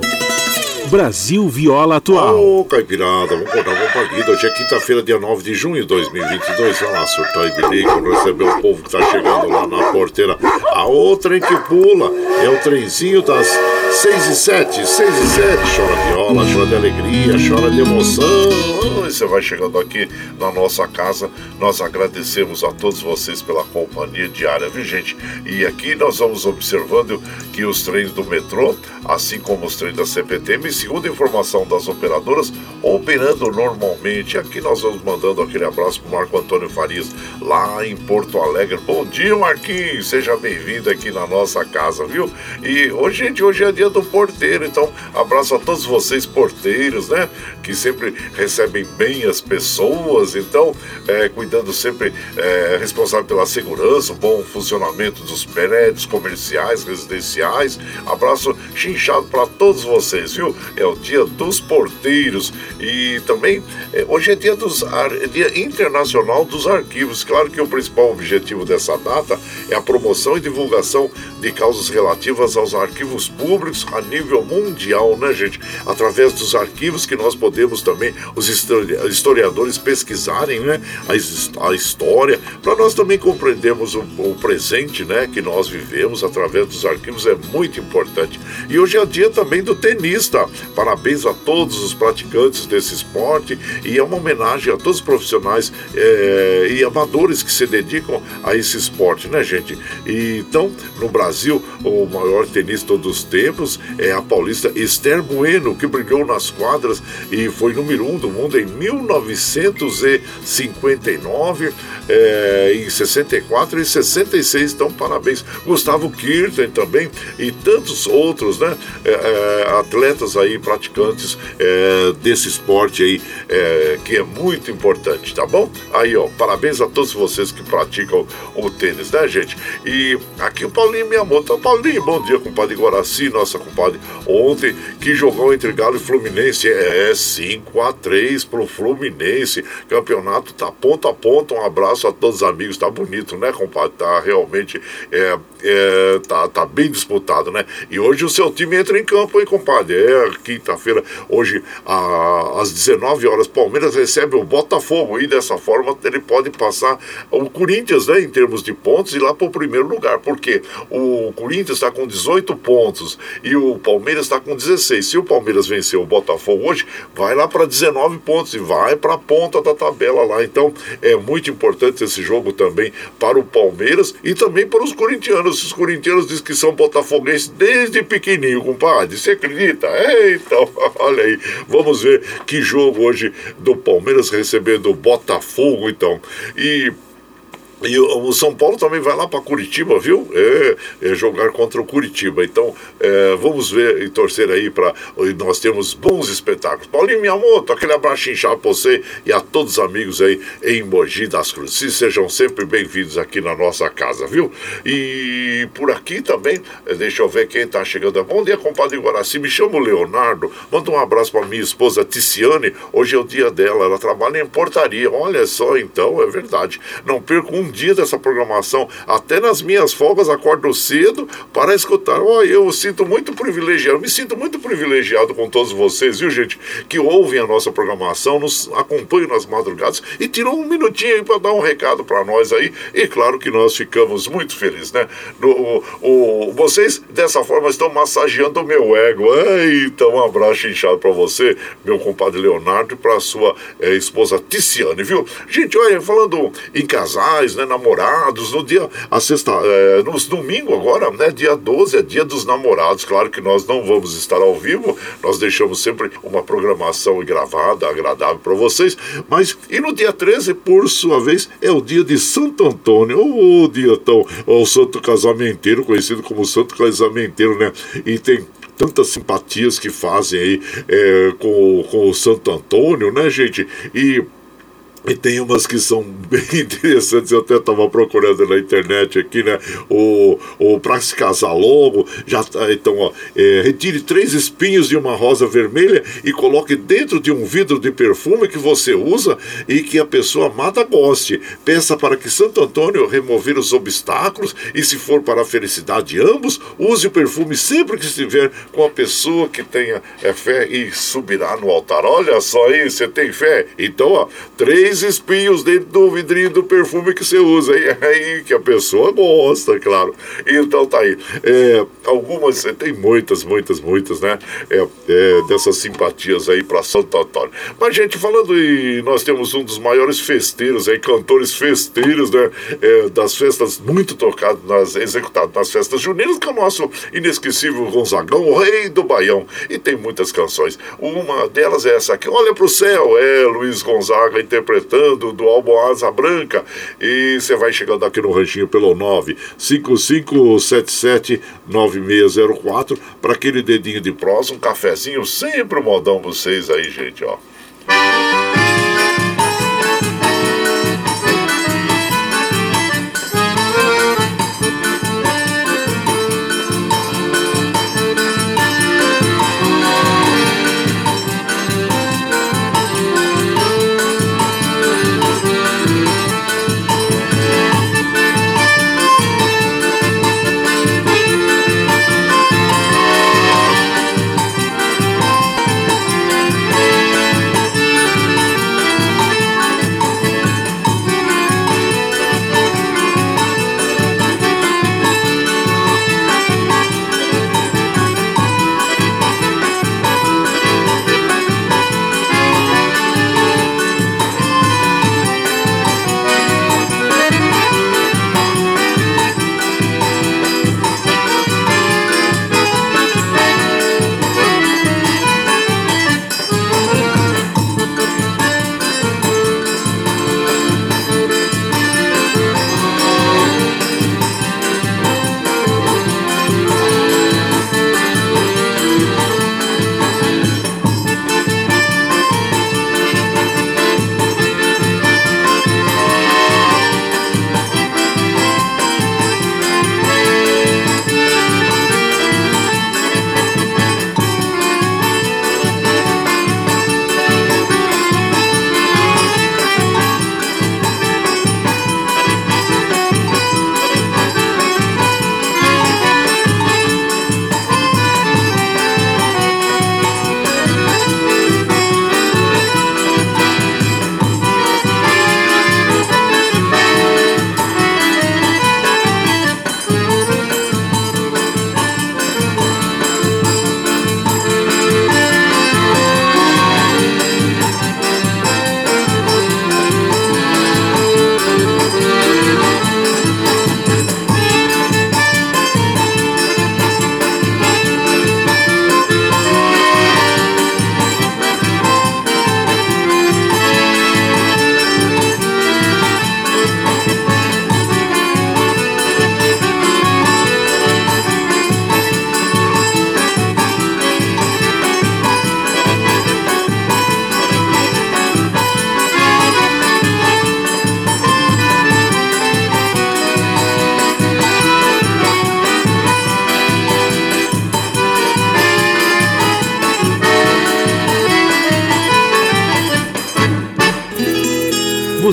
Brasil Viola Atual. Ô, oh, Caipirada, vamos contar uma palida. Hoje é quinta-feira, dia 9 de junho de 2022. Olha lá, surtar e bilico, receber o povo que tá chegando lá na porteira. A outra em que pula é o trenzinho das 6 e 7, 6 e 7. Chora viola viola, chora de alegria, chora de emoção. você vai chegando aqui na nossa casa. Nós agradecemos a todos vocês pela companhia diária, viu gente? E aqui nós vamos observando que os trens do metrô, assim como os trens da CPTM, segundo informação das operadoras, operando normalmente. Aqui nós vamos mandando aquele abraço para Marco Antônio Farias, lá em Porto Alegre. Bom dia, Marquinhos, seja bem-vindo aqui na nossa casa, viu? E hoje, gente, hoje é dia do porteiro, então abraço a todos vocês, porteiros, né? Que sempre recebem bem as pessoas, então, é, cuidando sempre, é, responsável pela segurança, bom funcionamento dos prédios comerciais, residenciais. Abraço chinchado para todos vocês, viu? É o dia dos porteiros e também é, hoje é dia, dos, é dia internacional dos arquivos. Claro que o principal objetivo dessa data é a promoção e divulgação de causas relativas aos arquivos públicos a nível mundial, né, gente? Através dos arquivos que nós podemos também, os historiadores pesquisarem, né, a, a história, para nós também compreendermos o, o, presente, né, que nós vivemos através dos arquivos é muito importante. E hoje é dia também do tenista. Parabéns a todos os praticantes desse esporte e é uma homenagem a todos os profissionais é, e amadores que se dedicam a esse esporte, né, gente? E, então, no Brasil, o maior tenista dos tempos é a paulista Esther Bueno, que brilhou nas quadras e foi número um do mundo em 1959, é, em 64 e 66. Então, parabéns. Gustavo Kirten também e tantos outros, né? É, é, atletas aí, praticantes é, desse esporte aí, é, que é muito importante, tá bom? Aí, ó, parabéns a todos vocês que praticam o tênis, né, gente? E aqui o Paulinho Miyamoto. Paulinho, bom dia, compadre Guaraci, nossa compadre. Ontem, que jogou entre Galo e Fluminense. É 5 a 3 pro Fluminense. Campeonato tá ponto a ponto. Um abraço a todos os amigos. Tá bonito, né, compadre? Tá realmente. É, é, tá, tá bem disputado, né? E hoje o seu time entra em campo, hein, compadre? É quinta-feira, hoje, às 19 horas, Palmeiras recebe o Botafogo e dessa forma ele pode passar o Corinthians, né, em termos de pontos, e lá para o primeiro lugar, porque o Corinthians está com 18 pontos e o Palmeiras está com 16. Se o Palmeiras vencer o Botafogo hoje, vai lá para 19 pontos e vai para a ponta da tabela lá. Então é muito importante esse jogo também para o Palmeiras e também para os corintianos. Os corintianos dizem que são botafoguenses desde pequenininho, compadre. Você acredita? Então, olha aí. Vamos ver que jogo hoje do Palmeiras recebendo o Botafogo, então. E e o São Paulo também vai lá para Curitiba, viu? É, é, jogar contra o Curitiba. Então, é, vamos ver e torcer aí para nós temos bons espetáculos. Paulinho Miyamoto, aquele abraço inchado para você e a todos os amigos aí em Mogi das Cruzes. Sejam sempre bem-vindos aqui na nossa casa, viu? E por aqui também, é, deixa eu ver quem está chegando. Bom dia, compadre Guaraci. Me chamo Leonardo. Manda um abraço para minha esposa Ticiane. Hoje é o dia dela. Ela trabalha em portaria. Olha só, então, é verdade. Não perco um dia dessa programação. Até nas minhas folgas acordo cedo para escutar. Oh, eu sinto muito privilegiado, me sinto muito privilegiado com todos vocês, viu, gente, que ouvem a nossa programação, nos acompanham nas madrugadas e tiram um minutinho aí para dar um recado para nós aí. E claro que nós ficamos muito felizes, né? No, o, o, vocês, dessa forma, estão massageando o meu ego. então, um abraço inchado para você, meu compadre Leonardo, e para sua é, esposa Ticiane, viu? Gente, olha, falando em casais, né? Né, namorados, no dia, a sexta, é, no domingo agora, né, dia 12 é dia dos namorados, claro que nós não vamos estar ao vivo, nós deixamos sempre uma programação gravada, agradável para vocês, mas, e no dia 13, por sua vez, é o dia de Santo Antônio, o dia tão, o santo casamenteiro, conhecido como santo casamenteiro, né, e tem tantas simpatias que fazem aí é, com, com o Santo Antônio, né, gente? E e tem umas que são bem interessantes, eu até estava procurando na internet aqui, né? O, o para se casar logo, já tá, então, ó, é, retire três espinhos de uma rosa vermelha e coloque dentro de um vidro de perfume que você usa e que a pessoa amada goste. Peça para que Santo Antônio remover os obstáculos e, se for para a felicidade de ambos, use o perfume sempre que estiver com a pessoa que tenha é, fé e subirá no altar. Olha só aí, você tem fé? Então, ó, três três espinhos dentro do vidrinho do perfume que você usa. E aí que a pessoa gosta, claro. Então tá aí. É, algumas, tem muitas, muitas, muitas, né? É, é, dessas simpatias aí para Santo Antônio. Mas, gente, falando em. Nós temos um dos maiores festeiros aí, cantores festeiros, né? É, das festas muito tocados, nas, executados nas festas juninas, que é o nosso inesquecível Gonzagão, o rei do Baião. E tem muitas canções. Uma delas é essa aqui, Olha pro Céu, é Luiz Gonzaga interpretando do álbum Asa Branca. E você vai chegando aqui no ranchinho pelo 955779604 para aquele dedinho de prosa, um cafezinho, sempre um modão vocês aí, gente, ó.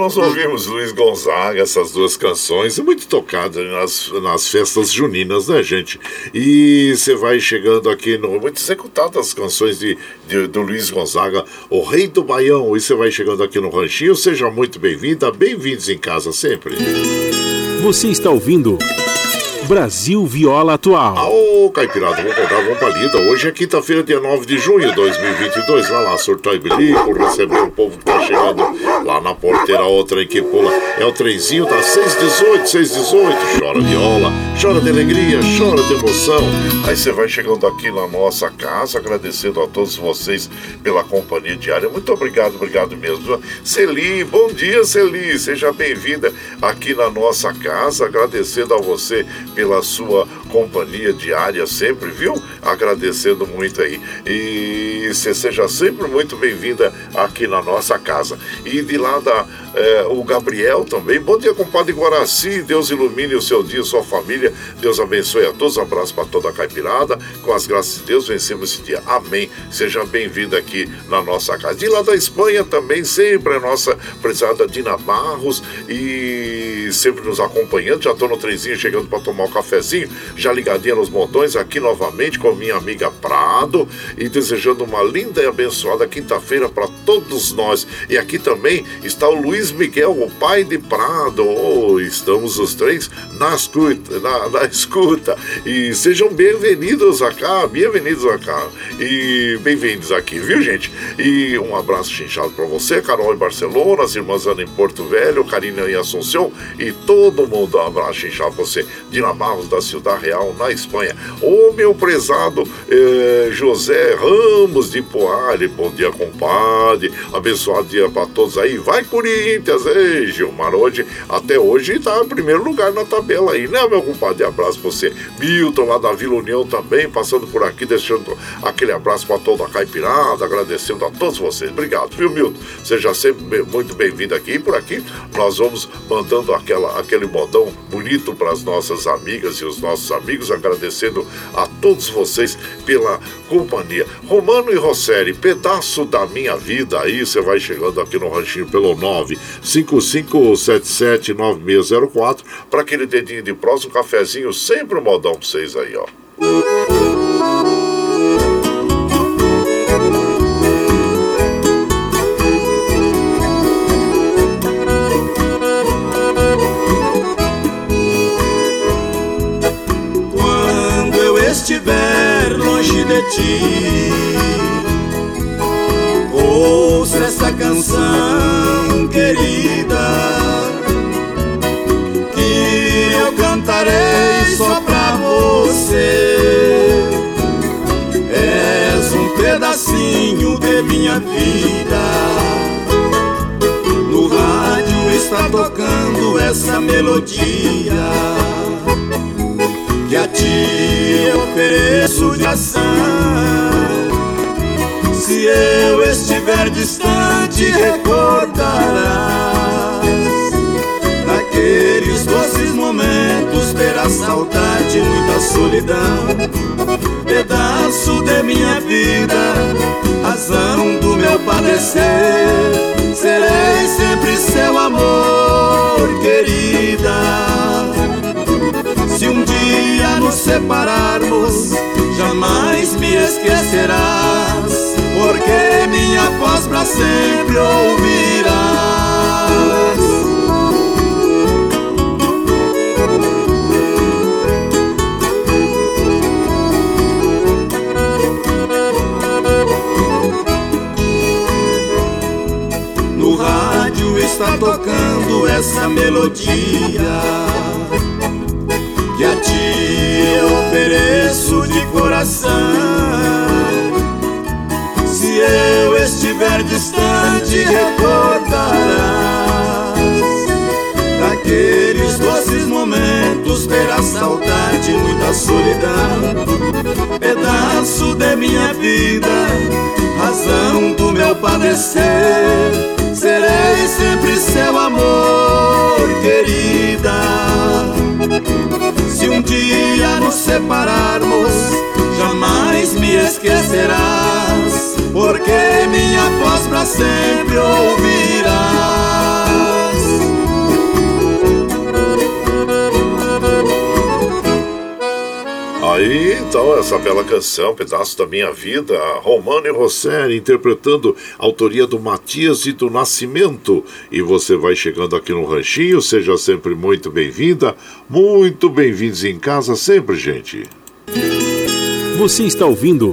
Nós ouvimos Luiz Gonzaga, essas duas canções, muito tocadas nas, nas festas juninas, né, gente? E você vai chegando aqui no. Muito executado as canções de, de, do Luiz Gonzaga, o Rei do Baião, e você vai chegando aqui no Ranchinho, seja muito bem-vinda, bem-vindos em casa sempre. Você está ouvindo. Brasil Viola Atual. Ô, Caipirada, vamos contar, vamos pra lida. Hoje é quinta-feira, dia 9 de junho de 2022. Vai lá, surtar e bilico, receber o povo que tá chegando lá na porteira, outra em que pula. É o trenzinho da 618, 618. Chora viola, chora de alegria, chora de emoção. Aí você vai chegando aqui na nossa casa, agradecendo a todos vocês pela companhia diária. Muito obrigado, obrigado mesmo. Celi, bom dia, Celi. Seja bem-vinda aqui na nossa casa, agradecendo a você pela sua companhia diária sempre, viu? Agradecendo muito aí. E você seja sempre muito bem-vinda aqui na nossa casa. E de lá da é, o Gabriel também. Bom dia, compadre Guaraci. Deus ilumine o seu dia, sua família. Deus abençoe a todos. Um abraço para toda a caipirada. Com as graças de Deus, vencemos esse dia. Amém. Seja bem-vindo aqui na nossa casa. De lá da Espanha também, sempre a nossa prezada Dina Barros e sempre nos acompanhando. Já estou no trenzinho chegando para tomar um cafezinho, já ligadinha nos montões aqui novamente com minha amiga Prado e desejando uma linda e abençoada quinta-feira para todos nós. E aqui também está o Luiz Miguel, o pai de Prado. Oh, estamos os três na escuta, na, na escuta. E sejam bem-vindos cá, bem-vindos cá. E bem-vindos aqui, viu, gente? E um abraço chinchado para você, Carol em Barcelona, as irmãs Ana em Porto Velho, Karina em Assunção e todo mundo. Um abraço chinchado para você, Dina Barros da Ciudad Real, na Espanha. O meu prezado eh, José Ramos de Poale, bom dia, compadre. Abençoado dia para todos aí. Vai! Corinthians, ei, Gilmar, hoje, até hoje tá em primeiro lugar na tabela aí, né, meu compadre? Abraço pra você. Milton, lá da Vila União também, passando por aqui, deixando aquele abraço para toda a caipirada, agradecendo a todos vocês. Obrigado, viu, Milton? Seja sempre muito bem-vindo aqui. E por aqui, nós vamos mandando aquela, aquele modão bonito para as nossas amigas e os nossos amigos, agradecendo a todos vocês pela companhia. Romano e Rosséri, pedaço da minha vida aí, você vai chegando aqui no ranchinho pelo 9 55779604 para aquele dedinho de próximo, um cafezinho, sempre um modão para vocês aí, ó. Ti, ouça essa canção querida, que eu cantarei só pra você. És um pedacinho de minha vida. No rádio está tocando essa melodia que a ti eu ofereço de ação. Se eu estiver distante, recordarás Naqueles doces momentos terá saudade, muita solidão. Pedaço de minha vida, razão do meu padecer. Serei sempre seu amor, querida nos separarmos, jamais me esquecerás porque minha voz para sempre ouvirás. No rádio está tocando essa melodia que a ofereço de coração. Se eu estiver distante, recordarás. Daqueles doces momentos terá saudade, muita solidão. Pedaço de minha vida, razão do meu padecer. Serei sempre seu amor, separarmos, jamais me esquecerás porque minha voz para sempre ouvirás. Aí, então, essa bela canção, Pedaço da Minha Vida, Romano e Rosselli interpretando autoria do Matias e do Nascimento. E você vai chegando aqui no Ranchinho, seja sempre muito bem-vinda, muito bem-vindos em casa sempre, gente. Você está ouvindo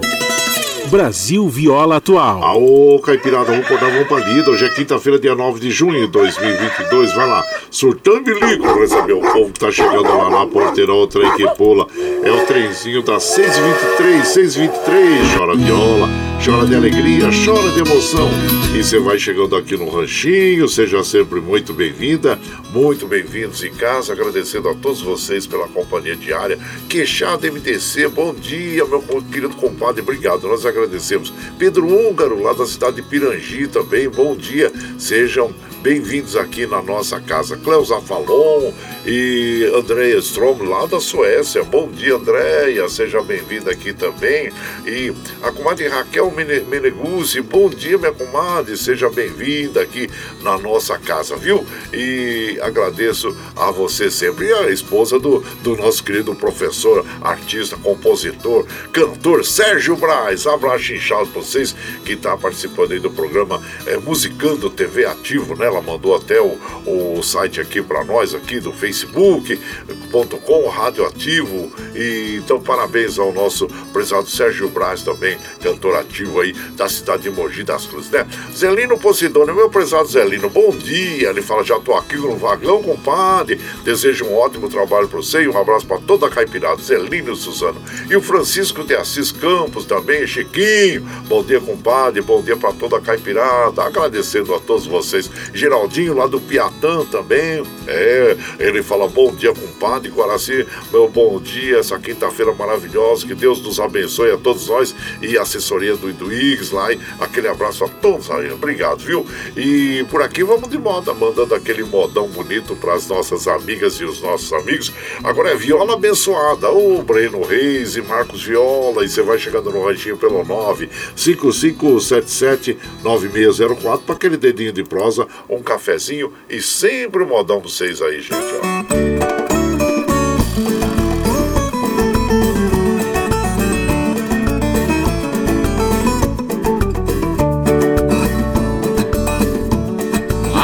Brasil Viola Atual. Aô, Caipirada, vamos acordar, vamos pra lida. Hoje é quinta-feira, dia 9 de junho de 2022. Vai lá, surtando e ligo receber o povo que tá chegando lá na porteira, o trem que pula. É o trenzinho das 6h23, 6h23. Chora viola, chora de alegria, chora de emoção. E você vai chegando aqui no Ranchinho, seja sempre muito bem-vinda, muito bem-vindos em casa. Agradecendo a todos vocês pela companhia diária. Queixado MTC, bom dia, meu querido compadre, obrigado. Nós agradecemos. Pedro Húngaro, lá da cidade de Pirangi também, bom dia. Sejam bem-vindos aqui na nossa casa. Cleusa Falon e Andréia Strom, lá da Suécia. Bom dia, Andréia, seja bem-vinda aqui também. E a comadre Raquel Meneguzzi, bom dia, minha comadre, seja bem-vinda aqui na nossa casa, viu? E agradeço a você sempre, e a esposa do, do nosso querido professor, artista, compositor, cantor Sérgio Braz. Abraço inchado para vocês que está participando aí do programa é, Musicando TV Ativo, né? Ela mandou até o, o site aqui para nós, aqui do facebook.com, Radioativo. E então, parabéns ao nosso prezado Sérgio Braz também, cantor ativo aí da cidade de Mogi das Cruzes, né? Zelino Posidônio, meu prezado Zelino, bom dia. Ele fala, já tô aqui no vagão, compadre. Desejo um ótimo trabalho para você e um abraço para toda a caipirada. Zelino Suzano. E o Francisco de Assis Campos também, Chiquinho. Bom dia, compadre. Bom dia para toda a caipirada. Agradecendo a todos vocês. Geraldinho lá do Piatã também. É, ele fala bom dia, compadre. Guaraci, meu bom dia. Essa quinta-feira maravilhosa. Que Deus nos abençoe a todos nós e assessoria do Iduígues lá. E aquele abraço a todos aí. Obrigado, viu? E por aqui vamos de moda, mandando aquele modão bonito para as nossas amigas e os nossos amigos. Agora é viola abençoada. O Breno Reis e Marcos Viola. E você vai chegando no ranchinho pelo 955779604 para aquele dedinho de prosa, um cafezinho e sempre um modão para vocês aí, gente. Ó.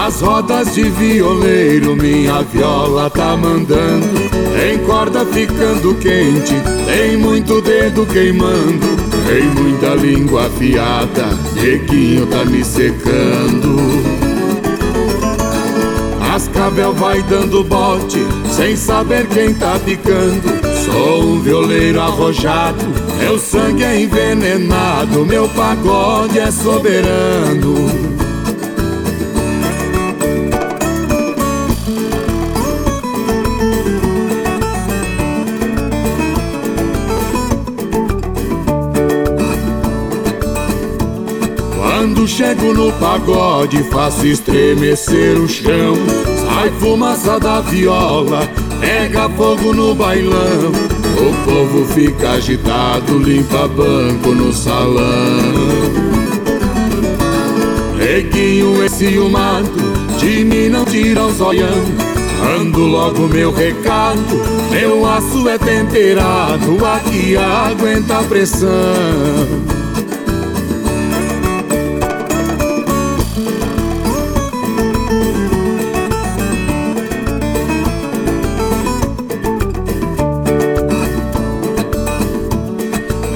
As rodas de violeiro minha viola tá mandando Em corda ficando quente, tem muito dedo queimando Tem muita língua afiada, neguinho tá me secando Cascavel vai dando bote, sem saber quem tá picando Sou um violeiro arrojado, meu sangue é envenenado Meu pagode é soberano Quando chego no pagode, faço estremecer o chão. Sai fumaça da viola, pega fogo no bailão. O povo fica agitado, limpa banco no salão. Neguinho esse ciumado, de mim não tira o zoião. Mando logo meu recado, meu aço é temperado, aqui aguenta a pressão.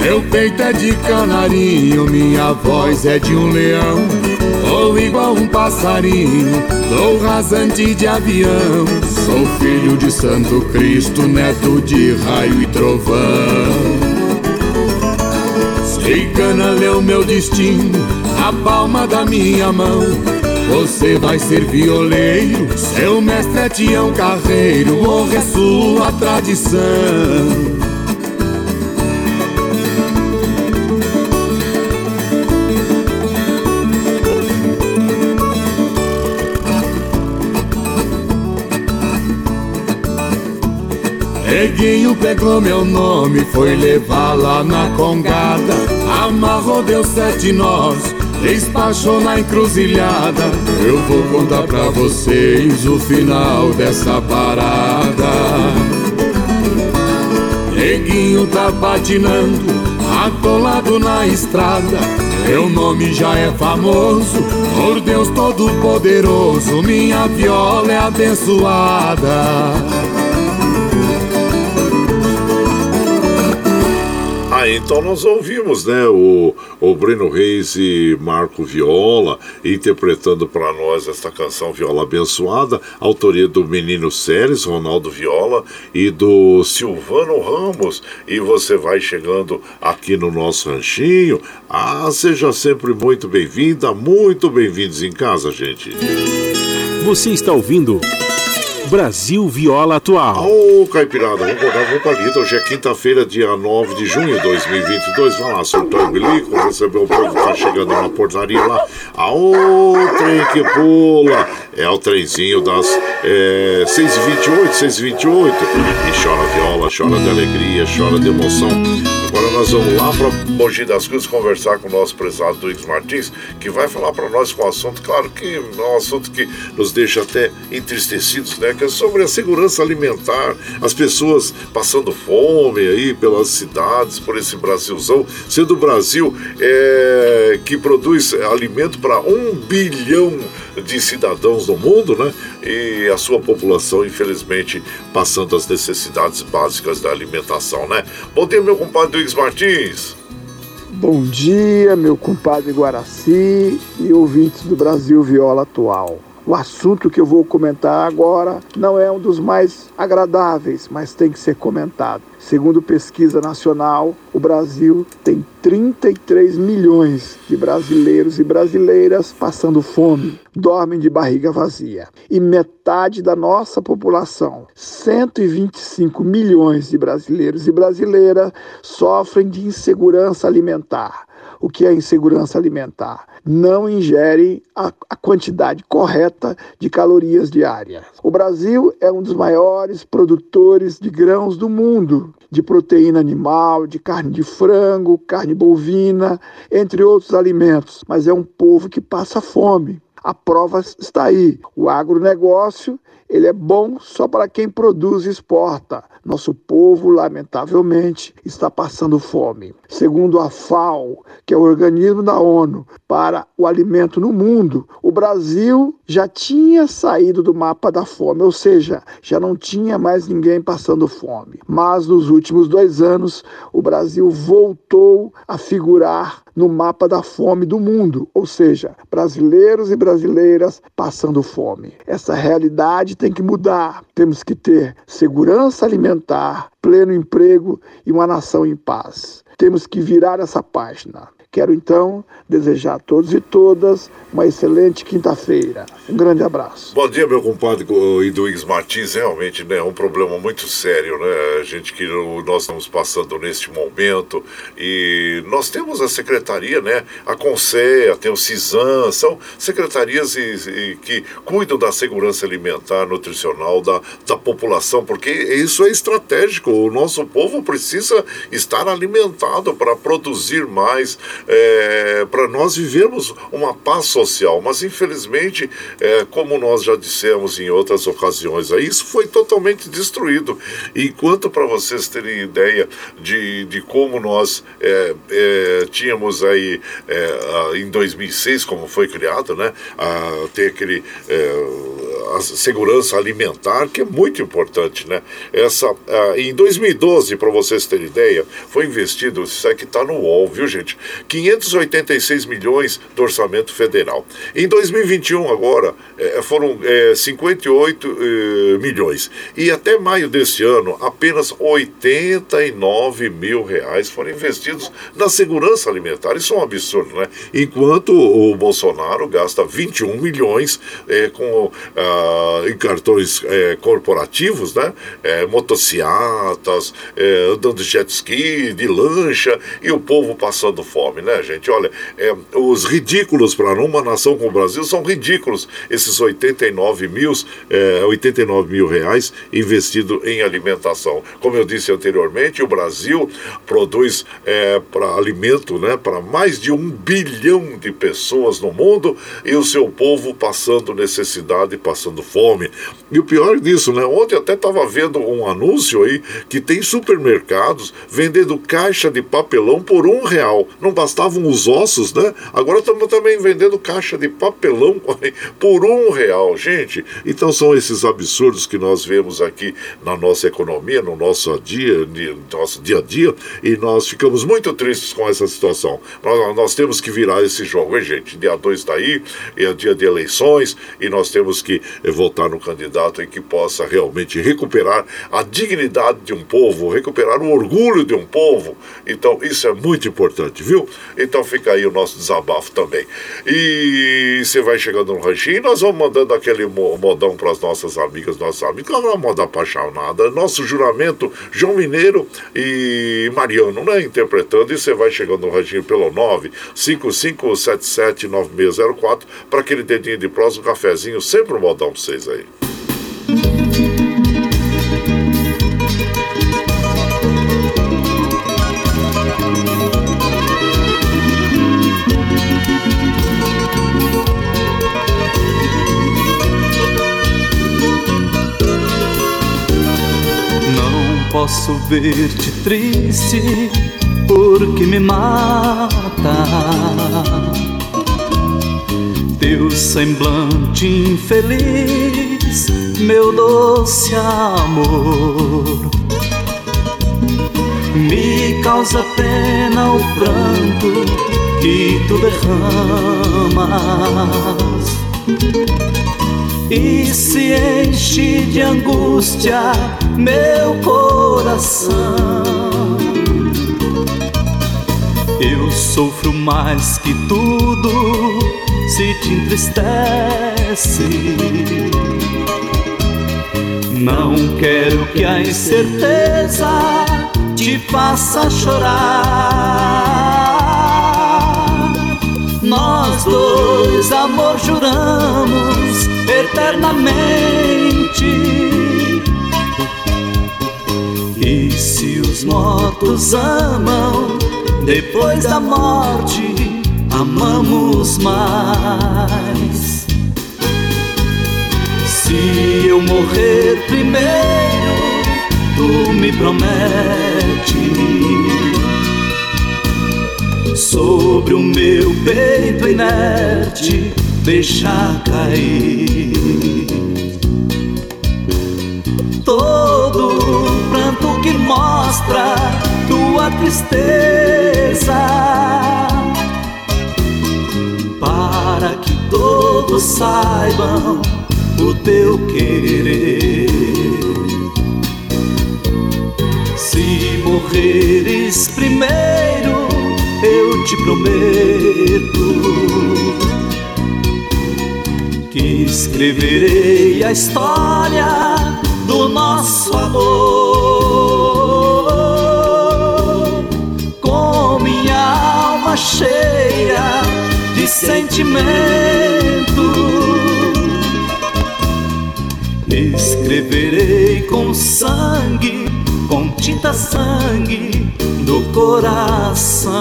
Meu peito é de canarinho, minha voz é de um leão. Ou igual um passarinho, dou rasante de avião. Sou filho de Santo Cristo, neto de raio e trovão. Sei cana leu meu destino, a palma da minha mão. Você vai ser violeiro, seu mestre é Tião Carreiro, honra é sua tradição. Neguinho pegou meu nome, foi levar lá na congada. Amarrou, deu sete nós, despachou na encruzilhada. Eu vou contar pra vocês o final dessa parada. Neguinho tá patinando, atolado na estrada. Meu nome já é famoso, por Deus Todo-Poderoso, minha viola é abençoada. Então nós ouvimos, né, o, o Breno Reis e Marco Viola interpretando para nós esta canção Viola Abençoada, autoria do Menino Séries, Ronaldo Viola e do Silvano Ramos. E você vai chegando aqui no nosso ranchinho. Ah, seja sempre muito bem-vinda, muito bem-vindos em casa, gente. Você está ouvindo Brasil Viola Atual. Ô, oh, Caipirada, vamos acordar, vamos pra lida. Hoje é quinta-feira, dia 9 de junho de 2022. Vai lá, soltar o bilico, receber o povo que tá chegando na portaria lá. Aô, trem que pula. É o trenzinho das é, 6h28, 6h28. E chora viola, chora de alegria, chora de emoção. Agora nós vamos lá para Mogi das Cruzes conversar com o nosso prezado Duígues Martins, que vai falar para nós com um assunto, claro que é um assunto que nos deixa até entristecidos, né? Sobre a segurança alimentar, as pessoas passando fome aí pelas cidades, por esse Brasilzão, sendo o Brasil é, que produz alimento para um bilhão de cidadãos no mundo, né? E a sua população, infelizmente, passando as necessidades básicas da alimentação, né? Bom dia, meu compadre Luiz Martins. Bom dia, meu compadre Guaraci e ouvintes do Brasil Viola Atual. O assunto que eu vou comentar agora não é um dos mais agradáveis, mas tem que ser comentado. Segundo pesquisa nacional, o Brasil tem 33 milhões de brasileiros e brasileiras passando fome, dormem de barriga vazia. E metade da nossa população, 125 milhões de brasileiros e brasileiras, sofrem de insegurança alimentar. O que é insegurança alimentar? Não ingere a, a quantidade correta de calorias diárias. O Brasil é um dos maiores produtores de grãos do mundo, de proteína animal, de carne de frango, carne bovina, entre outros alimentos, mas é um povo que passa fome. A prova está aí. O agronegócio ele é bom só para quem produz e exporta. Nosso povo, lamentavelmente, está passando fome. Segundo a FAO, que é o organismo da ONU para o alimento no mundo, o Brasil já tinha saído do mapa da fome, ou seja, já não tinha mais ninguém passando fome. Mas nos últimos dois anos, o Brasil voltou a figurar no mapa da fome do mundo, ou seja, brasileiros e brasileiras passando fome. Essa realidade tem que mudar. Temos que ter segurança alimentar, pleno emprego e uma nação em paz. Temos que virar essa página. Quero então desejar a todos e todas uma excelente quinta-feira. Um grande abraço. Bom dia, meu compadre Iduígues Martins. Realmente né, é um problema muito sério, né? A gente que nós estamos passando neste momento. E nós temos a secretaria, né? A CONSEA, tem o CISAM, são secretarias e, e, que cuidam da segurança alimentar, nutricional da, da população, porque isso é estratégico. O nosso povo precisa estar alimentado para produzir mais, é, para nós vivermos uma paz social. Mas infelizmente é, como nós já dissemos em outras ocasiões, isso foi totalmente destruído. Enquanto para vocês terem ideia de, de como nós é, é, tínhamos aí é, em 2006, como foi criado, né, a, ter aquele é, a segurança alimentar, que é muito importante, né? Essa, em 2012, para vocês terem ideia, foi investido, isso aqui está no UOL, viu gente? 586 milhões do orçamento federal. Em 2021, agora, é, foram é, 58 é, milhões. E até maio desse ano, apenas 89 mil reais foram investidos na segurança alimentar. Isso é um absurdo, né? Enquanto o Bolsonaro gasta 21 milhões é, com, ah, em cartões é, corporativos, né? É, motocicletas, andando de jet ski, de lancha, e o povo passando fome, né, gente? Olha, os ridículos para uma nação como o Brasil são ridículos. Esses esses 89 mil, é, 89 mil reais investido em alimentação. Como eu disse anteriormente, o Brasil produz é, para alimento né, para mais de um bilhão de pessoas no mundo e o seu povo passando necessidade, passando fome. E o pior disso, né? Ontem até estava vendo um anúncio aí que tem supermercados vendendo caixa de papelão por um real. Não bastavam os ossos, né? Agora estamos também vendendo caixa de papelão por um real, gente. Então são esses absurdos que nós vemos aqui na nossa economia, no nosso dia, no nosso dia a dia, e nós ficamos muito tristes com essa situação. Nós, nós temos que virar esse jogo, hein, gente? Dia 2 está aí, é dia de eleições, e nós temos que votar no candidato em que possa realmente recuperar a dignidade de um povo, recuperar o orgulho de um povo. Então, isso é muito importante, viu? Então fica aí o nosso desabafo também. E você vai chegando no ranchinho e nós vamos mandando aquele modão para as nossas amigas, nossos amigos. Não é moda apaixonada. Nosso juramento, João Mineiro e Mariano, né? Interpretando. E você vai chegando no ranchinho pelo 955779604 para aquele dedinho de prosa, um cafezinho, sempre um modão para vocês aí. Posso ver-te triste porque me mata. Teu semblante infeliz, meu doce amor, me causa pena o pranto que tu derramas e se enche de angústia meu coração. Eu sofro mais que tudo se te entristece. Não quero que a incerteza te faça chorar. Nós dois, amor, juramos eternamente. E se os mortos amam, depois da morte, amamos mais. Se eu morrer primeiro, tu me prometes sobre o meu peito inerte deixar cair todo pranto que mostra tua tristeza para que todos saibam o teu querer. Se morreres primeiro eu te prometo que escreverei a história do nosso amor com minha alma cheia de sentimento. Escreverei com sangue, com tinta sangue do coração.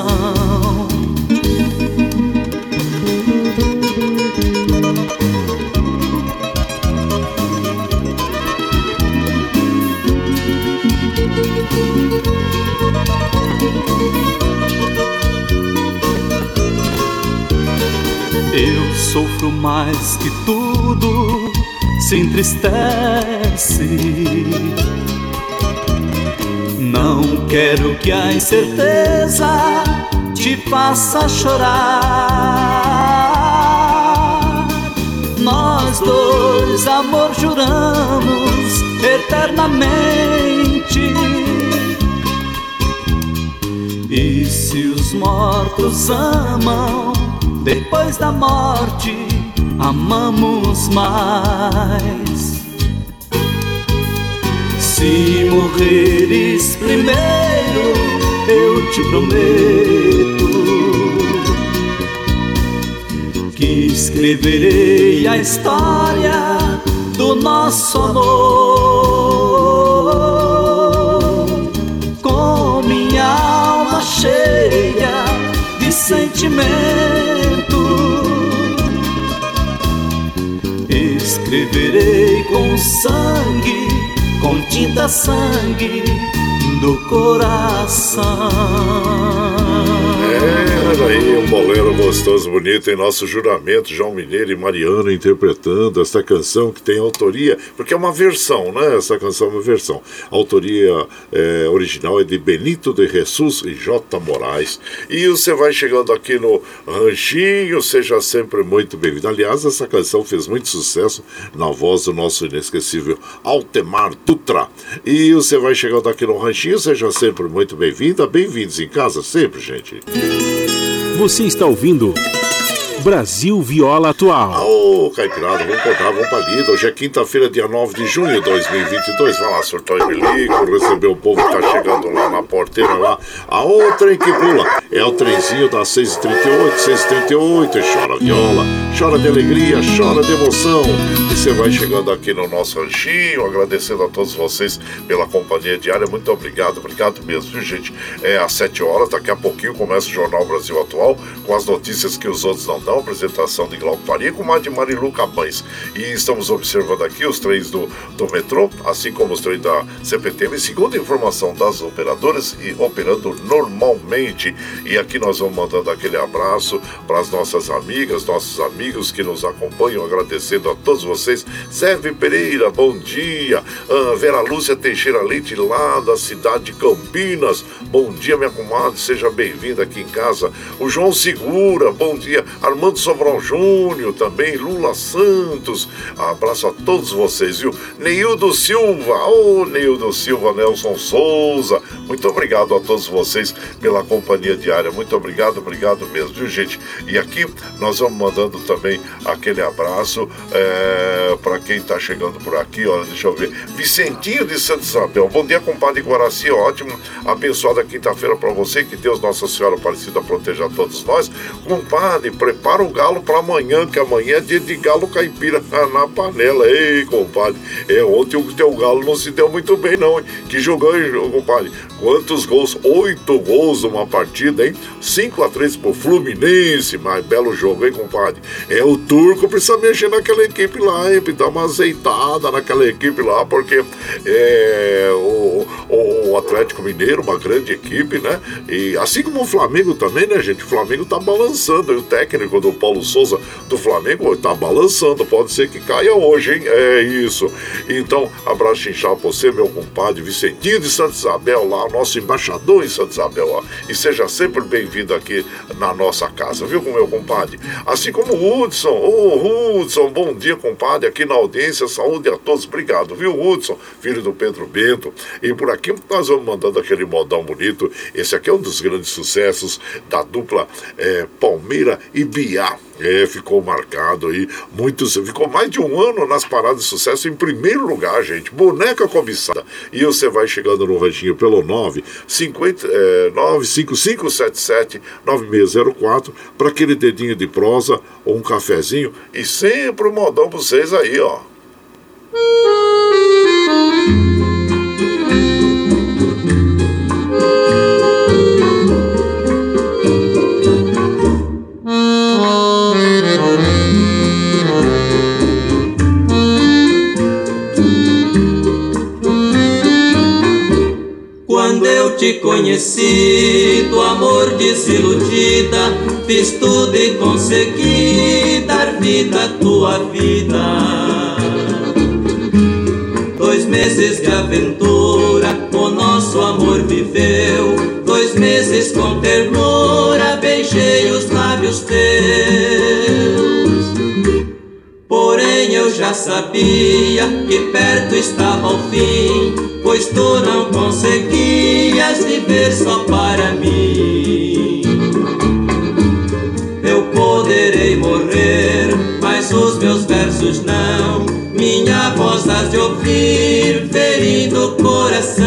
Sofro mais que tudo, se entristece não quero que a incerteza te faça chorar. Nós dois, amor, juramos eternamente. E se os mortos amam, depois da morte, amamos mais. Se morreres primeiro, eu te prometo que escreverei a história do nosso amor com minha alma cheia de sentimento escreverei com sangue, com tinta sangue do coração. É, aí um bolero gostoso, bonito em nosso juramento, João Mineiro e Mariano interpretando essa canção que tem autoria, porque é uma versão, né? Essa canção é uma versão. A autoria é, original é de Benito de Jesus e J. Moraes. E você vai chegando aqui no Ranchinho, seja sempre muito bem-vindo. Aliás, essa canção fez muito sucesso na voz do nosso inesquecível Altemar Dutra. E você vai chegando aqui no Ranchinho, seja sempre muito bem-vinda. Bem-vindos em casa sempre, gente. Você está ouvindo Brasil Viola Atual. Ô, Caipirada, vamos contar, vamos pra lida. Hoje é quinta-feira, dia 9 de junho de 2022. Vai lá, surtou e milico, receber o povo que tá chegando lá na porteira lá. A outra que pula é o trenzinho das 6h38, 6h38. Chora viola, chora de alegria, chora de emoção. E você vai chegando aqui no nosso ranchinho, agradecendo a todos vocês pela companhia diária. Muito obrigado, obrigado mesmo, viu, gente? É às 7 horas, daqui a pouquinho começa o Jornal Brasil Atual com as notícias que os outros não dão apresentação de Glauco Faria com de Marilu Cabães. E estamos observando aqui os trens do, do metrô, assim como os trens da CPTM, segundo informação das operadoras, e operando normalmente. E aqui nós vamos mandando aquele abraço para as nossas amigas, nossos amigos que nos acompanham, agradecendo a todos vocês. Sérgio Pereira, bom dia. Uh, Vera Lúcia Teixeira Leite, lá da cidade de Campinas. Bom dia, minha comadre, seja bem-vinda aqui em casa. O João Segura, bom dia. Armando Sobral Júnior também, Lula Santos. Abraço a todos vocês, viu? Neildo Silva, ô oh, Neildo Silva, Nelson Souza. Muito obrigado a todos vocês pela companhia diária. Muito obrigado, obrigado mesmo, viu, gente? E aqui nós vamos mandando também aquele abraço é, para quem está chegando por aqui. Olha, deixa eu ver. Vicentinho de Santa Isabel. Bom dia, compadre Guaraci. Ótimo. Abençoada quinta-feira para você. Que Deus Nossa Senhora Aparecida proteja todos nós. Compadre, prepara o galo para amanhã, que amanhã é dia de galo caipira na panela. Ei, compadre. É, ontem o teu galo não se deu muito bem, não. Hein? Que jogou, hein, compadre? Quantos gols? Oito gols numa partida, hein? 5 a 3 pro Fluminense. Mas belo jogo, hein, compadre? É, o turco precisa mexer naquela equipe lá, hein? Dar uma azeitada naquela equipe lá, porque é, o, o Atlético Mineiro, uma grande equipe, né? E assim como o Flamengo também, né, gente? O Flamengo tá balançando. E o técnico do Paulo Souza do Flamengo tá balançando. Pode ser que caia hoje, hein? É isso. Então, abraço inchado pra você, meu compadre Vicentinho de Santa Isabel lá nosso embaixador em Santa Isabel, ó. E seja sempre bem-vindo aqui na nossa casa, viu, meu compadre? Assim como o Hudson, ô oh, Hudson, bom dia, compadre, aqui na audiência, saúde a todos, obrigado, viu, Hudson, filho do Pedro Bento. E por aqui nós vamos mandando aquele modão bonito. Esse aqui é um dos grandes sucessos da dupla é, Palmeira e É, ficou marcado aí. Muitos, ficou mais de um ano nas paradas de sucesso em primeiro lugar, gente. Boneca cobiçada. E você vai chegando no ranchinho pelo 9 50, é, 95577 9604 para aquele dedinho de prosa ou um cafezinho. E sempre um modão pra vocês aí, ó. Te conheci, do amor desiludida, fiz tudo e consegui dar vida à tua vida. Dois meses de aventura, o nosso amor viveu. Dois meses com ternura, beijei os lábios teus. Porém eu já sabia que perto estava o fim pois tu não conseguias viver só para mim. Eu poderei morrer, mas os meus versos não. Minha voz has de ouvir, ferindo o coração.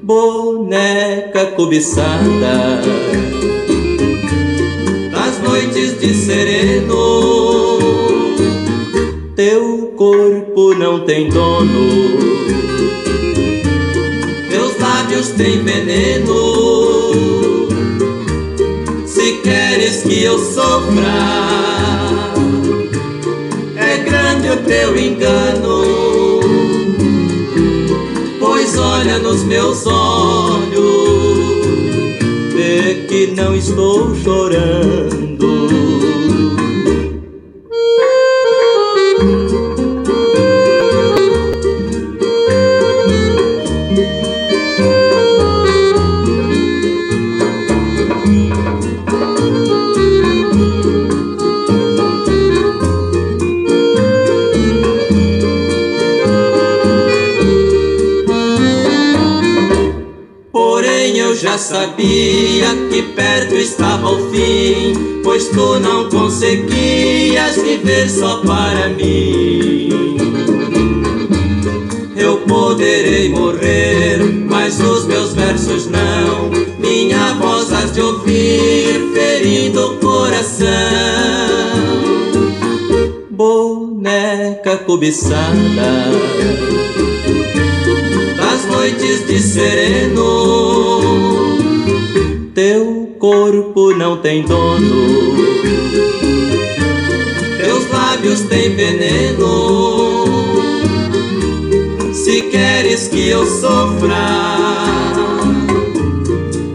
Boneca cobiçada, noites de sereno, teu corpo não tem dono, meus lábios têm veneno. Se queres que eu sofra, teu engano. Pois olha nos meus olhos, que não estou chorando. Que perto estava o fim, pois tu não conseguias viver só para mim. Eu poderei morrer, mas os meus versos não. Minha voz has de ouvir, ferindo o coração. Boneca cobiçada das noites de sereno corpo não tem dono, teus lábios têm veneno. Se queres que eu sofra,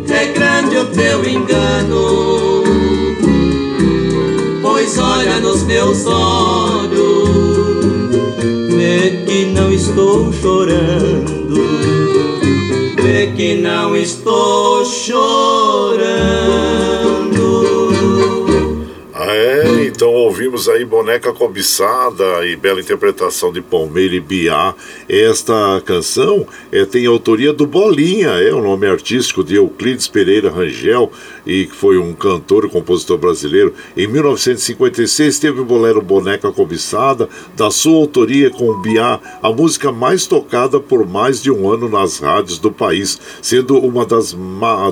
é grande o teu engano. Pois olha nos meus olhos, vê que não estou chorando vê que não estou chorando. Ah, é, então ouvimos aí Boneca Cobiçada e bela interpretação de Palmeira e Biá. Esta canção é, tem autoria do Bolinha, é o nome artístico de Euclides Pereira Rangel, e que foi um cantor e compositor brasileiro. Em 1956 teve o bolero Boneca Cobiçada, da sua autoria com o Biá, a música mais tocada por mais de um ano nas rádios do país, sendo uma das,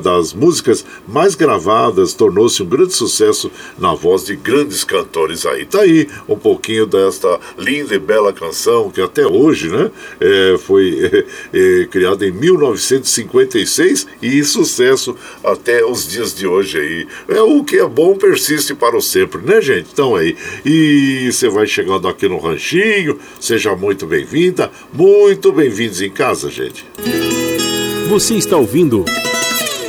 das músicas mais gravadas, tornou-se um grande sucesso na voz de grandes cantores aí. Tá aí um pouquinho desta linda e bela canção que até hoje, né, é, foi é, é, criada em 1956 e sucesso até os dias de hoje aí. É o que é bom persiste para o sempre, né, gente? Então aí. E você vai chegando aqui no ranchinho, seja muito bem-vinda, muito bem-vindos em casa, gente. Você está ouvindo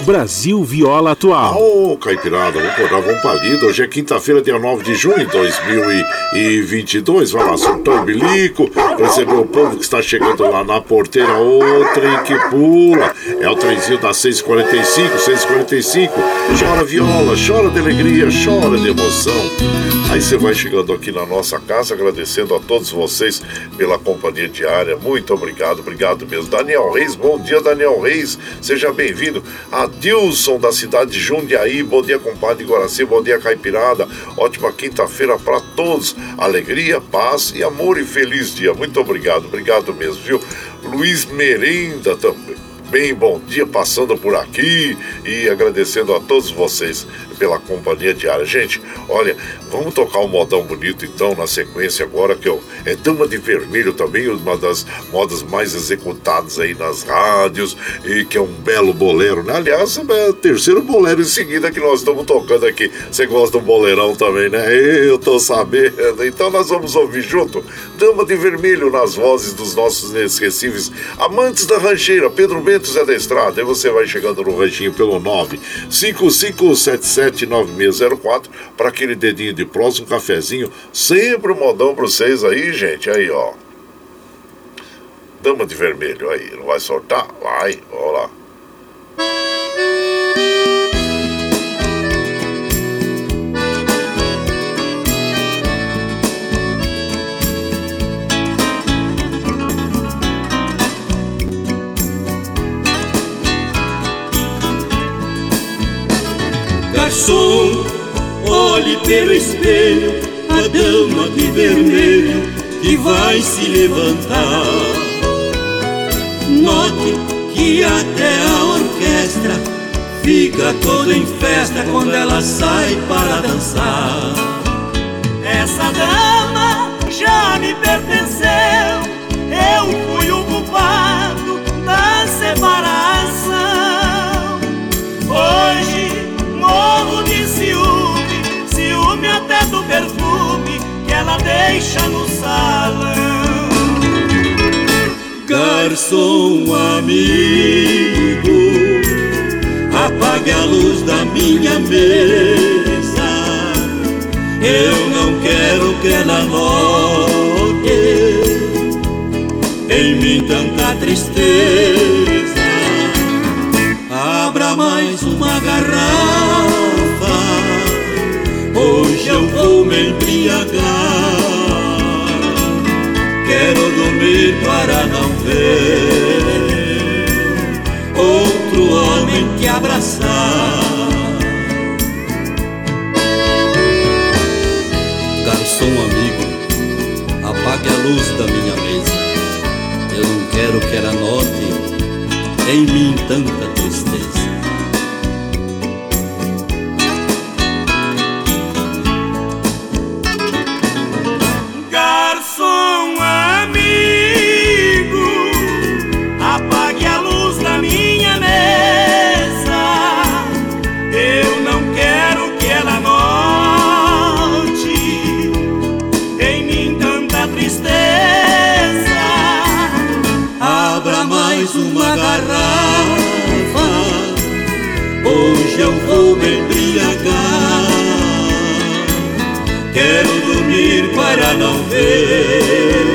Brasil Viola Atual. Ô, oh, Caipirada, vamos acordar, vamos palida. Hoje é quinta-feira, dia 9 de junho de 2022. Vai lá, soltar o bilico, receber o povo que está chegando lá na porteira. Ô, trem que pula. É o trenzinho das 6h45, 6h45. Chora viola, chora de alegria, chora de emoção. Aí você vai chegando aqui na nossa casa, agradecendo a todos vocês pela companhia diária. Muito obrigado, obrigado mesmo. Daniel Reis, bom dia, Daniel Reis. Seja bem-vindo. A Dilson, da cidade de Jundiaí. Bom dia, compadre Guaraci. Bom dia, Caipirada. Ótima quinta-feira para todos. Alegria, paz e amor e feliz dia. Muito obrigado, obrigado mesmo, viu? Luiz Merenda também. Bem, bom dia passando por aqui e agradecendo a todos vocês pela companhia diária. Gente, olha, vamos tocar um modão bonito então na sequência agora, que é Dama de Vermelho também, uma das modas mais executadas aí nas rádios, e que é um belo bolero, né? Aliás, é o terceiro bolero em seguida que nós estamos tocando aqui. Você gosta do boleirão também, né? Eu tô sabendo. Então nós vamos ouvir junto Dama de Vermelho nas vozes dos nossos inesquecíveis amantes da rancheira, Pedro Bento Zé da Estrada. E você vai chegando no ranchinho pelo 95577 99604 para aquele dedinho de próximo, um cafezinho. Sempre um modão para vocês aí, gente. Aí, ó. Dama de vermelho aí. Não vai soltar? Vai, vamos lá. Garçom, olhe pelo espelho a dama de vermelho que vai se levantar. Note que até a orquestra fica toda em festa quando ela sai para dançar. Essa dama já me pertenceu, eu fui o culpado da separação. Hoje ela deixa no salão. Garçom amigo, apague a luz da minha mesa. Eu não quero que ela note em mim tanta tristeza. Abra mais uma garrafa eu vou me embriagar. Quero dormir para não ver outro homem te abraçar. Garçom amigo, apague a luz da minha mesa. Eu não quero que ela note em mim tanta tristeza. Quero dormir para não ver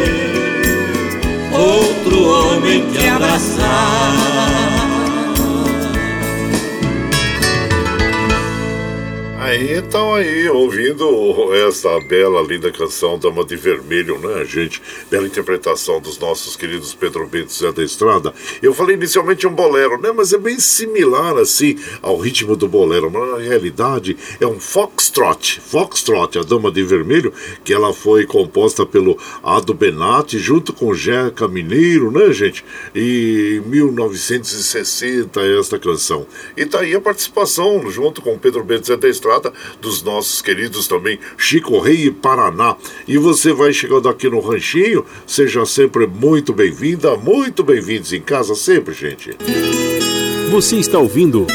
outro homem te abraçar. Aí então aí, ouvindo essa bela, linda canção Dama de Vermelho, né, gente? Bela interpretação dos nossos queridos Pedro Bento Zé da Estrada. Eu falei inicialmente um bolero, né? Mas é bem similar, assim, ao ritmo do bolero. Mas na realidade é um foxtrot. Foxtrot, a Dama de Vermelho, que ela foi composta pelo Ado Benatti junto com Jeca Mineiro, né, gente? E em 1960 esta canção. E tá aí a participação junto com Pedro Bento Zé da Estrada dos nossos queridos também Chico Rei e Paraná. E você vai chegando aqui no Ranchinho, seja sempre muito bem-vinda, muito bem-vindos em casa sempre, gente. Você está ouvindo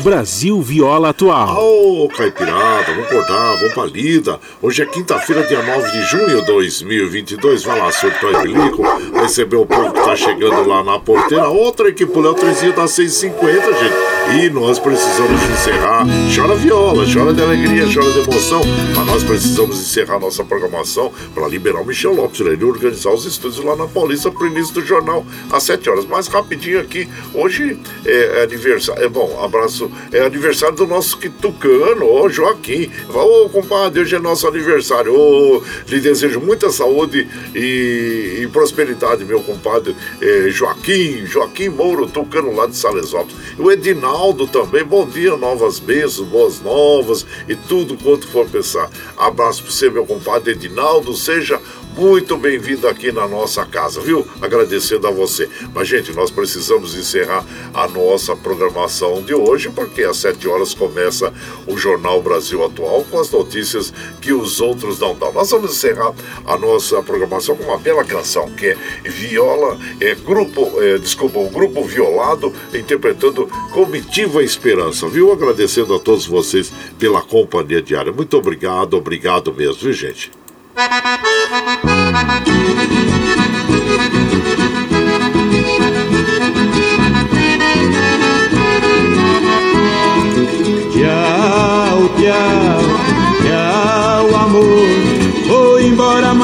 Brasil Viola Atual. Ô, oh, Caipirada, vamos acordar, vamos pra lida. Hoje é quinta-feira, dia 9 de junho de 2022. Vai lá, seu Bilico, receber o povo que tá chegando lá na porteira. Outra equipe, o Léo Trezinho da 650, gente. E nós precisamos encerrar. Chora viola, chora de alegria, chora de emoção. Mas nós precisamos encerrar nossa programação para liberar o Michel Lopes, ele organizar os estúdios lá na Paulista para o início do jornal às 7 horas. Mais rapidinho aqui. Hoje é aniversário. É bom, abraço. É aniversário do nosso quitucano, ô Joaquim. Ô, compadre, hoje é nosso aniversário. Ô, lhe desejo muita saúde e, e prosperidade, meu compadre é, Joaquim, Joaquim Mouro, tucano lá de Salesópolis. O Edinaldo Ronaldo também. Bom dia, novas bênçãos, boas novas e tudo quanto for pensar. Abraço para você, meu compadre Edinaldo. Seja muito bem-vindo aqui na nossa casa, viu? Agradecendo a você. Mas, gente, nós precisamos encerrar a nossa programação de hoje, porque às 7 horas começa o Jornal Brasil Atual com as notícias que os outros não dão. Nós vamos encerrar a nossa programação com uma bela canção, que é Viola, é grupo, é, desculpa, o grupo Violado interpretando Comitiva Esperança, viu? Agradecendo a todos vocês pela companhia diária. Muito obrigado, obrigado mesmo, viu, gente?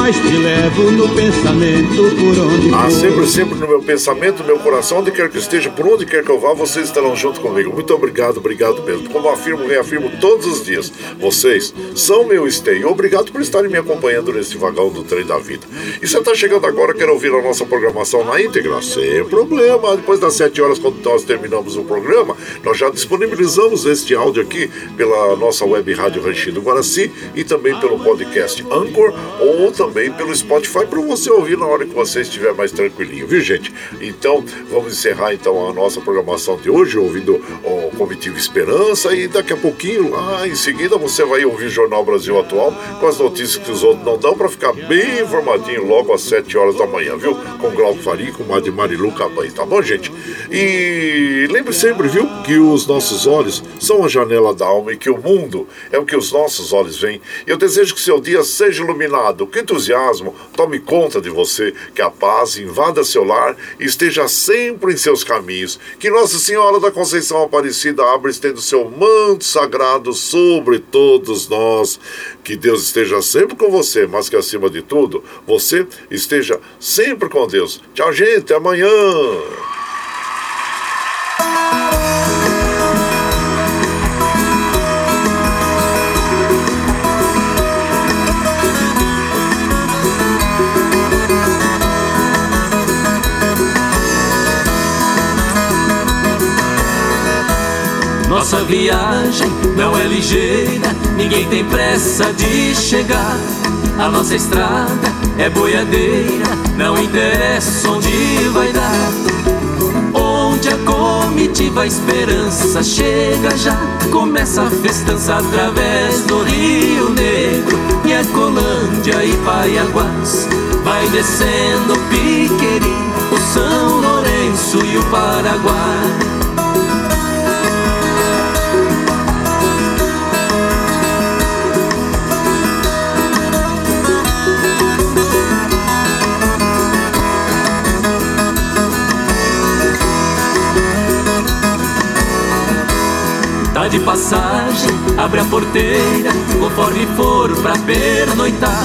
Mas te levo no pensamento por onde Ah, sempre, sempre no meu pensamento, no meu coração, onde quer que esteja, por onde quer que eu vá, vocês estarão junto comigo. Muito obrigado, obrigado mesmo. Como afirmo, reafirmo todos os dias, vocês são meu esteio. Obrigado por estarem me acompanhando nesse vagão do trem da vida. E você está chegando agora, quer ouvir a nossa programação na íntegra? Sem problema. Depois das 7 horas, quando nós terminamos o programa, nós já disponibilizamos este áudio aqui pela nossa web rádio Ranchinho do Guaraci e também pelo podcast Anchor ou também pelo Spotify para você ouvir na hora que você estiver mais tranquilinho, viu gente? Então vamos encerrar então a nossa programação de hoje ouvindo o Comitiva Esperança e daqui a pouquinho lá em seguida você vai ouvir o Jornal Brasil Atual com as notícias que os outros não dão para ficar bem informadinho logo às 7 horas da manhã, viu? Com Glauco Faria e com Marilu Cabanha, tá bom gente? E lembre sempre, viu, que os nossos olhos são a janela da alma e que o mundo é o que os nossos olhos veem. Eu desejo que seu dia seja iluminado, com entusiasmo, tome conta de você, que a paz invada seu lar e esteja sempre em seus caminhos. Que Nossa Senhora da Conceição Aparecida abra estendo seu manto sagrado sobre todos nós. Que Deus esteja sempre com você, mas que acima de tudo, você esteja sempre com Deus. Tchau, gente, até amanhã. Viagem não é ligeira, ninguém tem pressa de chegar. A nossa estrada é boiadeira, não interessa onde vai dar. Onde a comitiva esperança chega já, começa a festança através do Rio Negro e a Colândia e Paiaguás. Vai descendo o Piqueri, o São Lourenço e o Paraguai. De passagem, abre a porteira, conforme for pra pernoitar.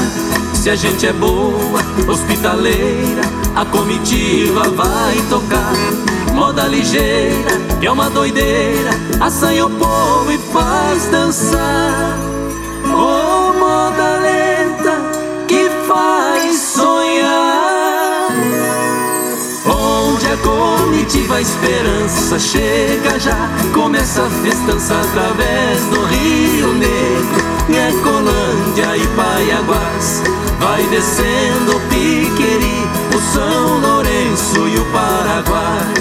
Se a gente é boa, hospitaleira, a comitiva vai tocar. Moda ligeira, que é uma doideira, assanha o povo e faz dançar. Oh, moda lenta, que faz comitiva esperança chega já, começa a festança através do Rio Negro, Ecolândia e Paiaguás. Vai descendo o Piqueri, o São Lourenço e o Paraguai.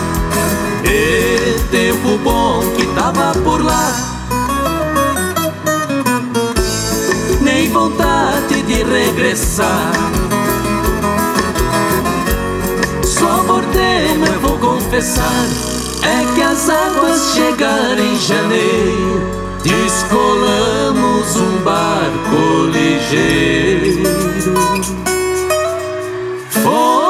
E tempo bom que tava por lá. Nem vontade de regressar. Por tema eu vou confessar É que as águas chegaram em janeiro Descolamos um barco ligeiro. Fomos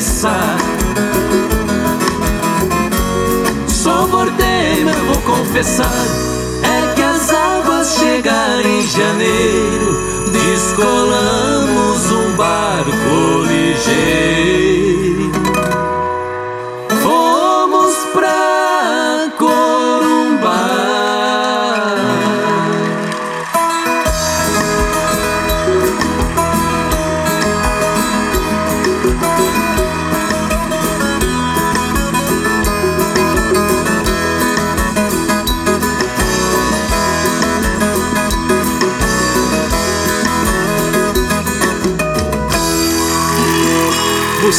regressar Só bordei, eu vou confessar. É que as águas chegaram em janeiro. Descolamos um barco ligeiro